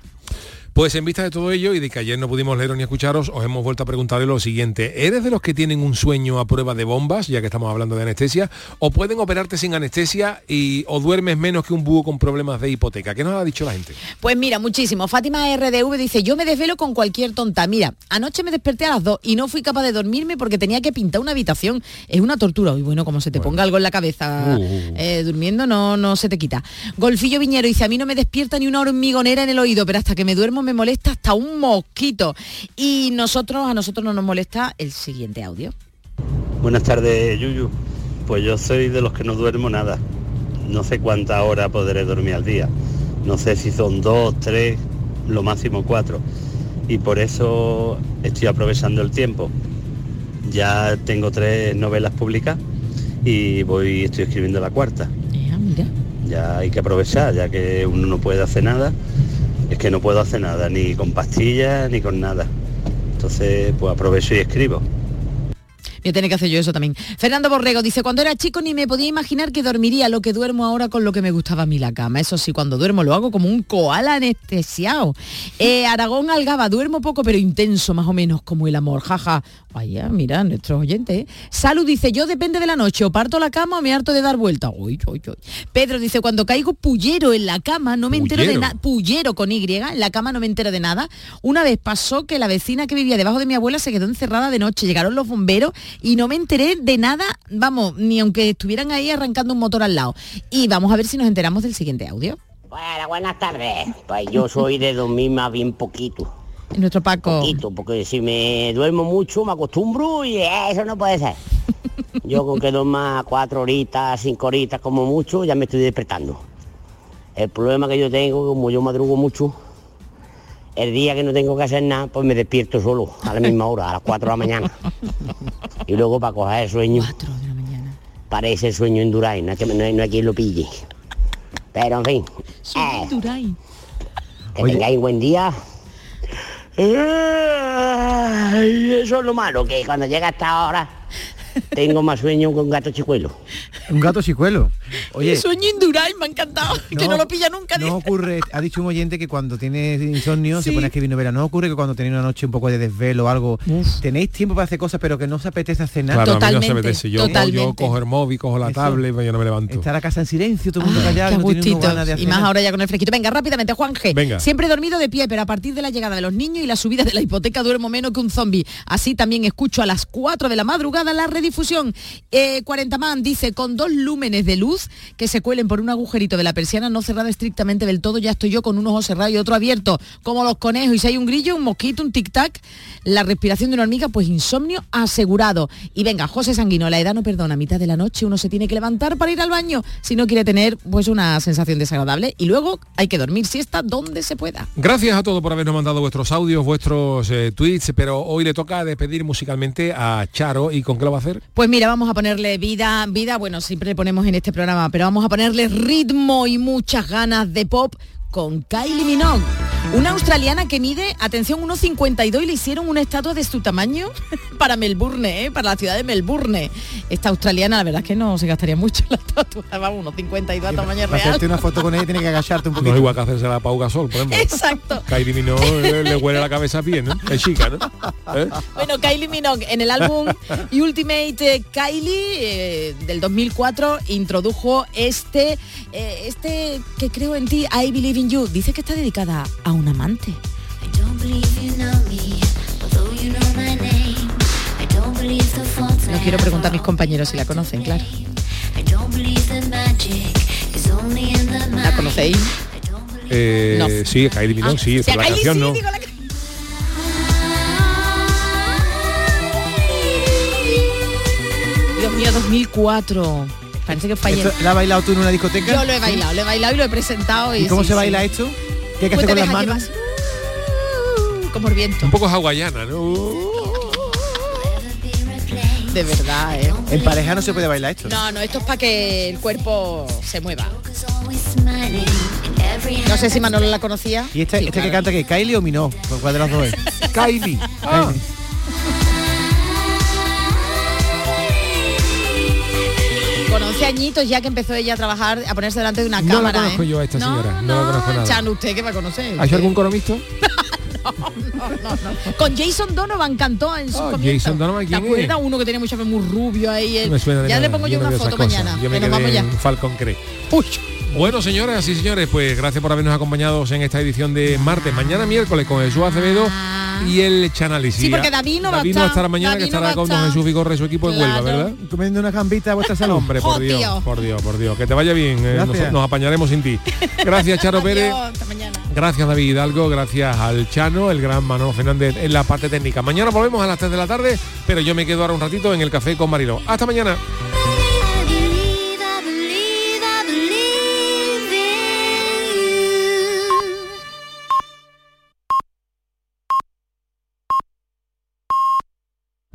Pues en vista de todo ello y de que ayer no pudimos leeros ni escucharos, os hemos vuelto a preguntarle lo siguiente. ¿Eres de los que tienen un sueño a prueba de bombas, ya que estamos hablando de anestesia? ¿O pueden operarte sin anestesia y o duermes menos que un búho con problemas de hipoteca? ¿Qué nos ha dicho la gente? Pues mira, muchísimo. Fátima RDV dice, yo me desvelo con cualquier tonta. Mira, anoche me desperté a las 2 y no fui capaz de dormirme porque tenía que pintar una habitación. Es una tortura. Y bueno, como se te ponga algo en la cabeza Uh. eh, durmiendo, no, no se te quita. Golfillo Viñero dice, a mí no me despierta ni una hormigonera en el oído, pero hasta que me duermo me molesta hasta un mosquito. Y nosotros, a nosotros no nos molesta el siguiente audio. Buenas tardes, Yuyu. Pues yo soy de los que no duermo nada. No sé cuántas horas podré dormir al día. No sé si son dos, tres, lo máximo cuatro. Y por eso estoy aprovechando el tiempo. Ya tengo tres novelas publicadas y voy, estoy escribiendo la cuarta. Ya hay que aprovechar, ya que uno no puede hacer nada. Es que no puedo hacer nada, ni con pastillas, ni con nada. Entonces, pues aprovecho y escribo. Voy a tener que hacer yo eso también. Fernando Borrego dice, cuando era chico ni me podía imaginar que dormiría lo que duermo ahora con lo que me gustaba a mí la cama. Eso sí, cuando duermo lo hago como un koala anestesiado. Eh, Aragón Algaba, duermo poco pero intenso, más o menos, como el amor. Jaja. Vaya, mira, nuestros oyentes. ¿eh? Salud dice, yo depende de la noche, o parto la cama o me harto de dar vuelta. Uy, uy, uy. Pedro dice, cuando caigo pullero en la cama, no me entero de nada. Pullero con Y, en la cama no me entero de nada. Una vez pasó que la vecina que vivía debajo de mi abuela se quedó encerrada de noche. Llegaron los bomberos y no me enteré de nada, vamos, ni aunque estuvieran ahí arrancando un motor al lado. Y vamos a ver si nos enteramos del siguiente audio. Bueno, buenas tardes. Pues yo soy de dormir más bien poquito. En nuestro Paco. Poquito, porque si me duermo mucho me acostumbro y eso no puede ser. *laughs* Yo con que duerma cuatro horitas, cinco horitas como mucho, ya me estoy despertando. El problema que yo tengo, como yo madrugo mucho, el día que no tengo que hacer nada, pues me despierto solo, a la misma hora, a las 4 de la mañana. Y luego para coger el sueño, parece el sueño en Duray, no hay, que- no hay- no hay quien lo pille. Pero en fin, eh, que tengáis buen día. Ay, Eso es lo malo, que cuando llega esta hora tengo más sueño que un gato chicuelo. Un gato chicuelo. Oye, Sueño Induray, me ha encantado. que no lo pilla nunca. no ocurre, ha dicho un oyente que cuando tiene insomnio se pone a escribir novela. No ocurre que cuando tenéis una noche un poco de desvelo o algo, tenéis tiempo para hacer cosas, pero que no os apetece hacer nada. Claro, a mí no se apetece. Yo, yo cojo el móvil, cojo la Eso. tablet y yo no me levanto. Estar a casa en silencio, todo el mundo callado, no tiene ganas de Y hacer más nada. ahora ya con el fresquito. Venga, rápidamente, Juan G. Venga. Siempre he dormido de pie, pero a partir de la llegada de los niños y la subida de la hipoteca duermo menos que un zombie. Así también escucho a las 4 de la madrugada la redifusión. Eh, 40 man dice, con dos lúmenes de luz que se cuelen por un agujerito de la persiana no cerrada estrictamente del todo, ya estoy yo con un ojo cerrado y otro abierto, como los conejos. Y si hay un grillo, un mosquito, un tic-tac, la respiración de una hormiga, pues insomnio asegurado. Y venga, José Sanguino, la edad no perdona. A mitad de la noche uno se tiene que levantar para ir al baño si no quiere tener pues una sensación desagradable. Y luego hay que dormir siesta donde se pueda. Gracias a todos por habernos mandado vuestros audios, vuestros eh, tweets, pero hoy le toca despedir musicalmente a Charo y ¿con qué lo va a hacer? Pues mira, vamos a ponerle vida, vida, bueno, siempre le ponemos en este programa, pero vamos a ponerle ritmo y muchas ganas de pop con Kylie Minogue. Una australiana que mide, atención, 1,52 y le hicieron una estatua de su tamaño *laughs* para Melbourne, ¿eh? para la ciudad de Melbourne. Esta australiana, la verdad es que no se gastaría mucho la estatua, *laughs* vamos, 1,52 a tamaño Para real. hacerte una foto con ella tiene que agacharte un No poquito. es igual que hacerse la Pau Gasol, por ejemplo. Exacto. Kylie Minogue le, le huele la cabeza bien, ¿no? Es chica, ¿no? ¿Eh? Bueno, Kylie Minogue en el álbum *laughs* Ultimate Kylie eh, del 2004 introdujo este, eh, este que creo en ti, I Believe in You. Dice que está dedicada a un amante. No quiero preguntar a mis compañeros si la conocen, claro. ¿La conocéis? Eh, No. Sí, Kylie Minogue, sí, O sea, pero la Kylie canción sí, no. la- Dios mío, 2004. Parece que. ¿Esto ¿La has bailado tú en una discoteca? Yo lo he bailado, lo he bailado y lo he presentado. ¿Y, ¿Y cómo sí, se sí. baila esto? ¿Qué hay que hacer con las manos? como el viento. Un poco hawaiana, ¿no? De verdad, ¿eh? En pareja no se puede bailar esto. No, no, esto es para que el cuerpo se mueva. No sé si Manolo la conocía. ¿Y esta, Sí, esta que canta que Kylie o Minogue? ¿Cuál de las dos es? *laughs* Kylie. Ah. Con 11 añitos ya que empezó ella a trabajar, a ponerse delante de una No la cámara. conozco ¿eh? yo a esta No, señora, no la conozco nada. Chan, usted que va a conocer. ¿Ha hecho algún coromisto? *laughs* Con Jason Donovan cantó en su Ah, comienzo. Jason Donovan, ¿Te ¿quién es? acuerdas? Uno que tenía mucho muy rubio ahí. eh. No suena de ya le nada, pongo yo no una foto mañana. Yo me que nos vamos ya. en Falcon Crest. Bueno, señoras y señores, pues gracias por habernos acompañado en esta edición de martes. Mañana miércoles con Jesús Acevedo y el Chanálisis. Sí, porque David no va a David estar, no estará mañana, David que estará con don. Jesús Vigorra y su equipo en Huelva, Claro. ¿verdad? Comiendo una gambita a vuestra salud. Hombre, por Oh, Dios, tío. por Dios, por Dios. Que te vaya bien. eh. Nos, nos apañaremos sin ti. Gracias, Charo *laughs* Pérez. Hasta mañana. Gracias, David Hidalgo. Gracias al Chano, el gran Manolo Fernández en la parte técnica. Mañana volvemos a las 3 de la tarde, pero yo me quedo ahora un ratito en el café con Marilo. Hasta mañana.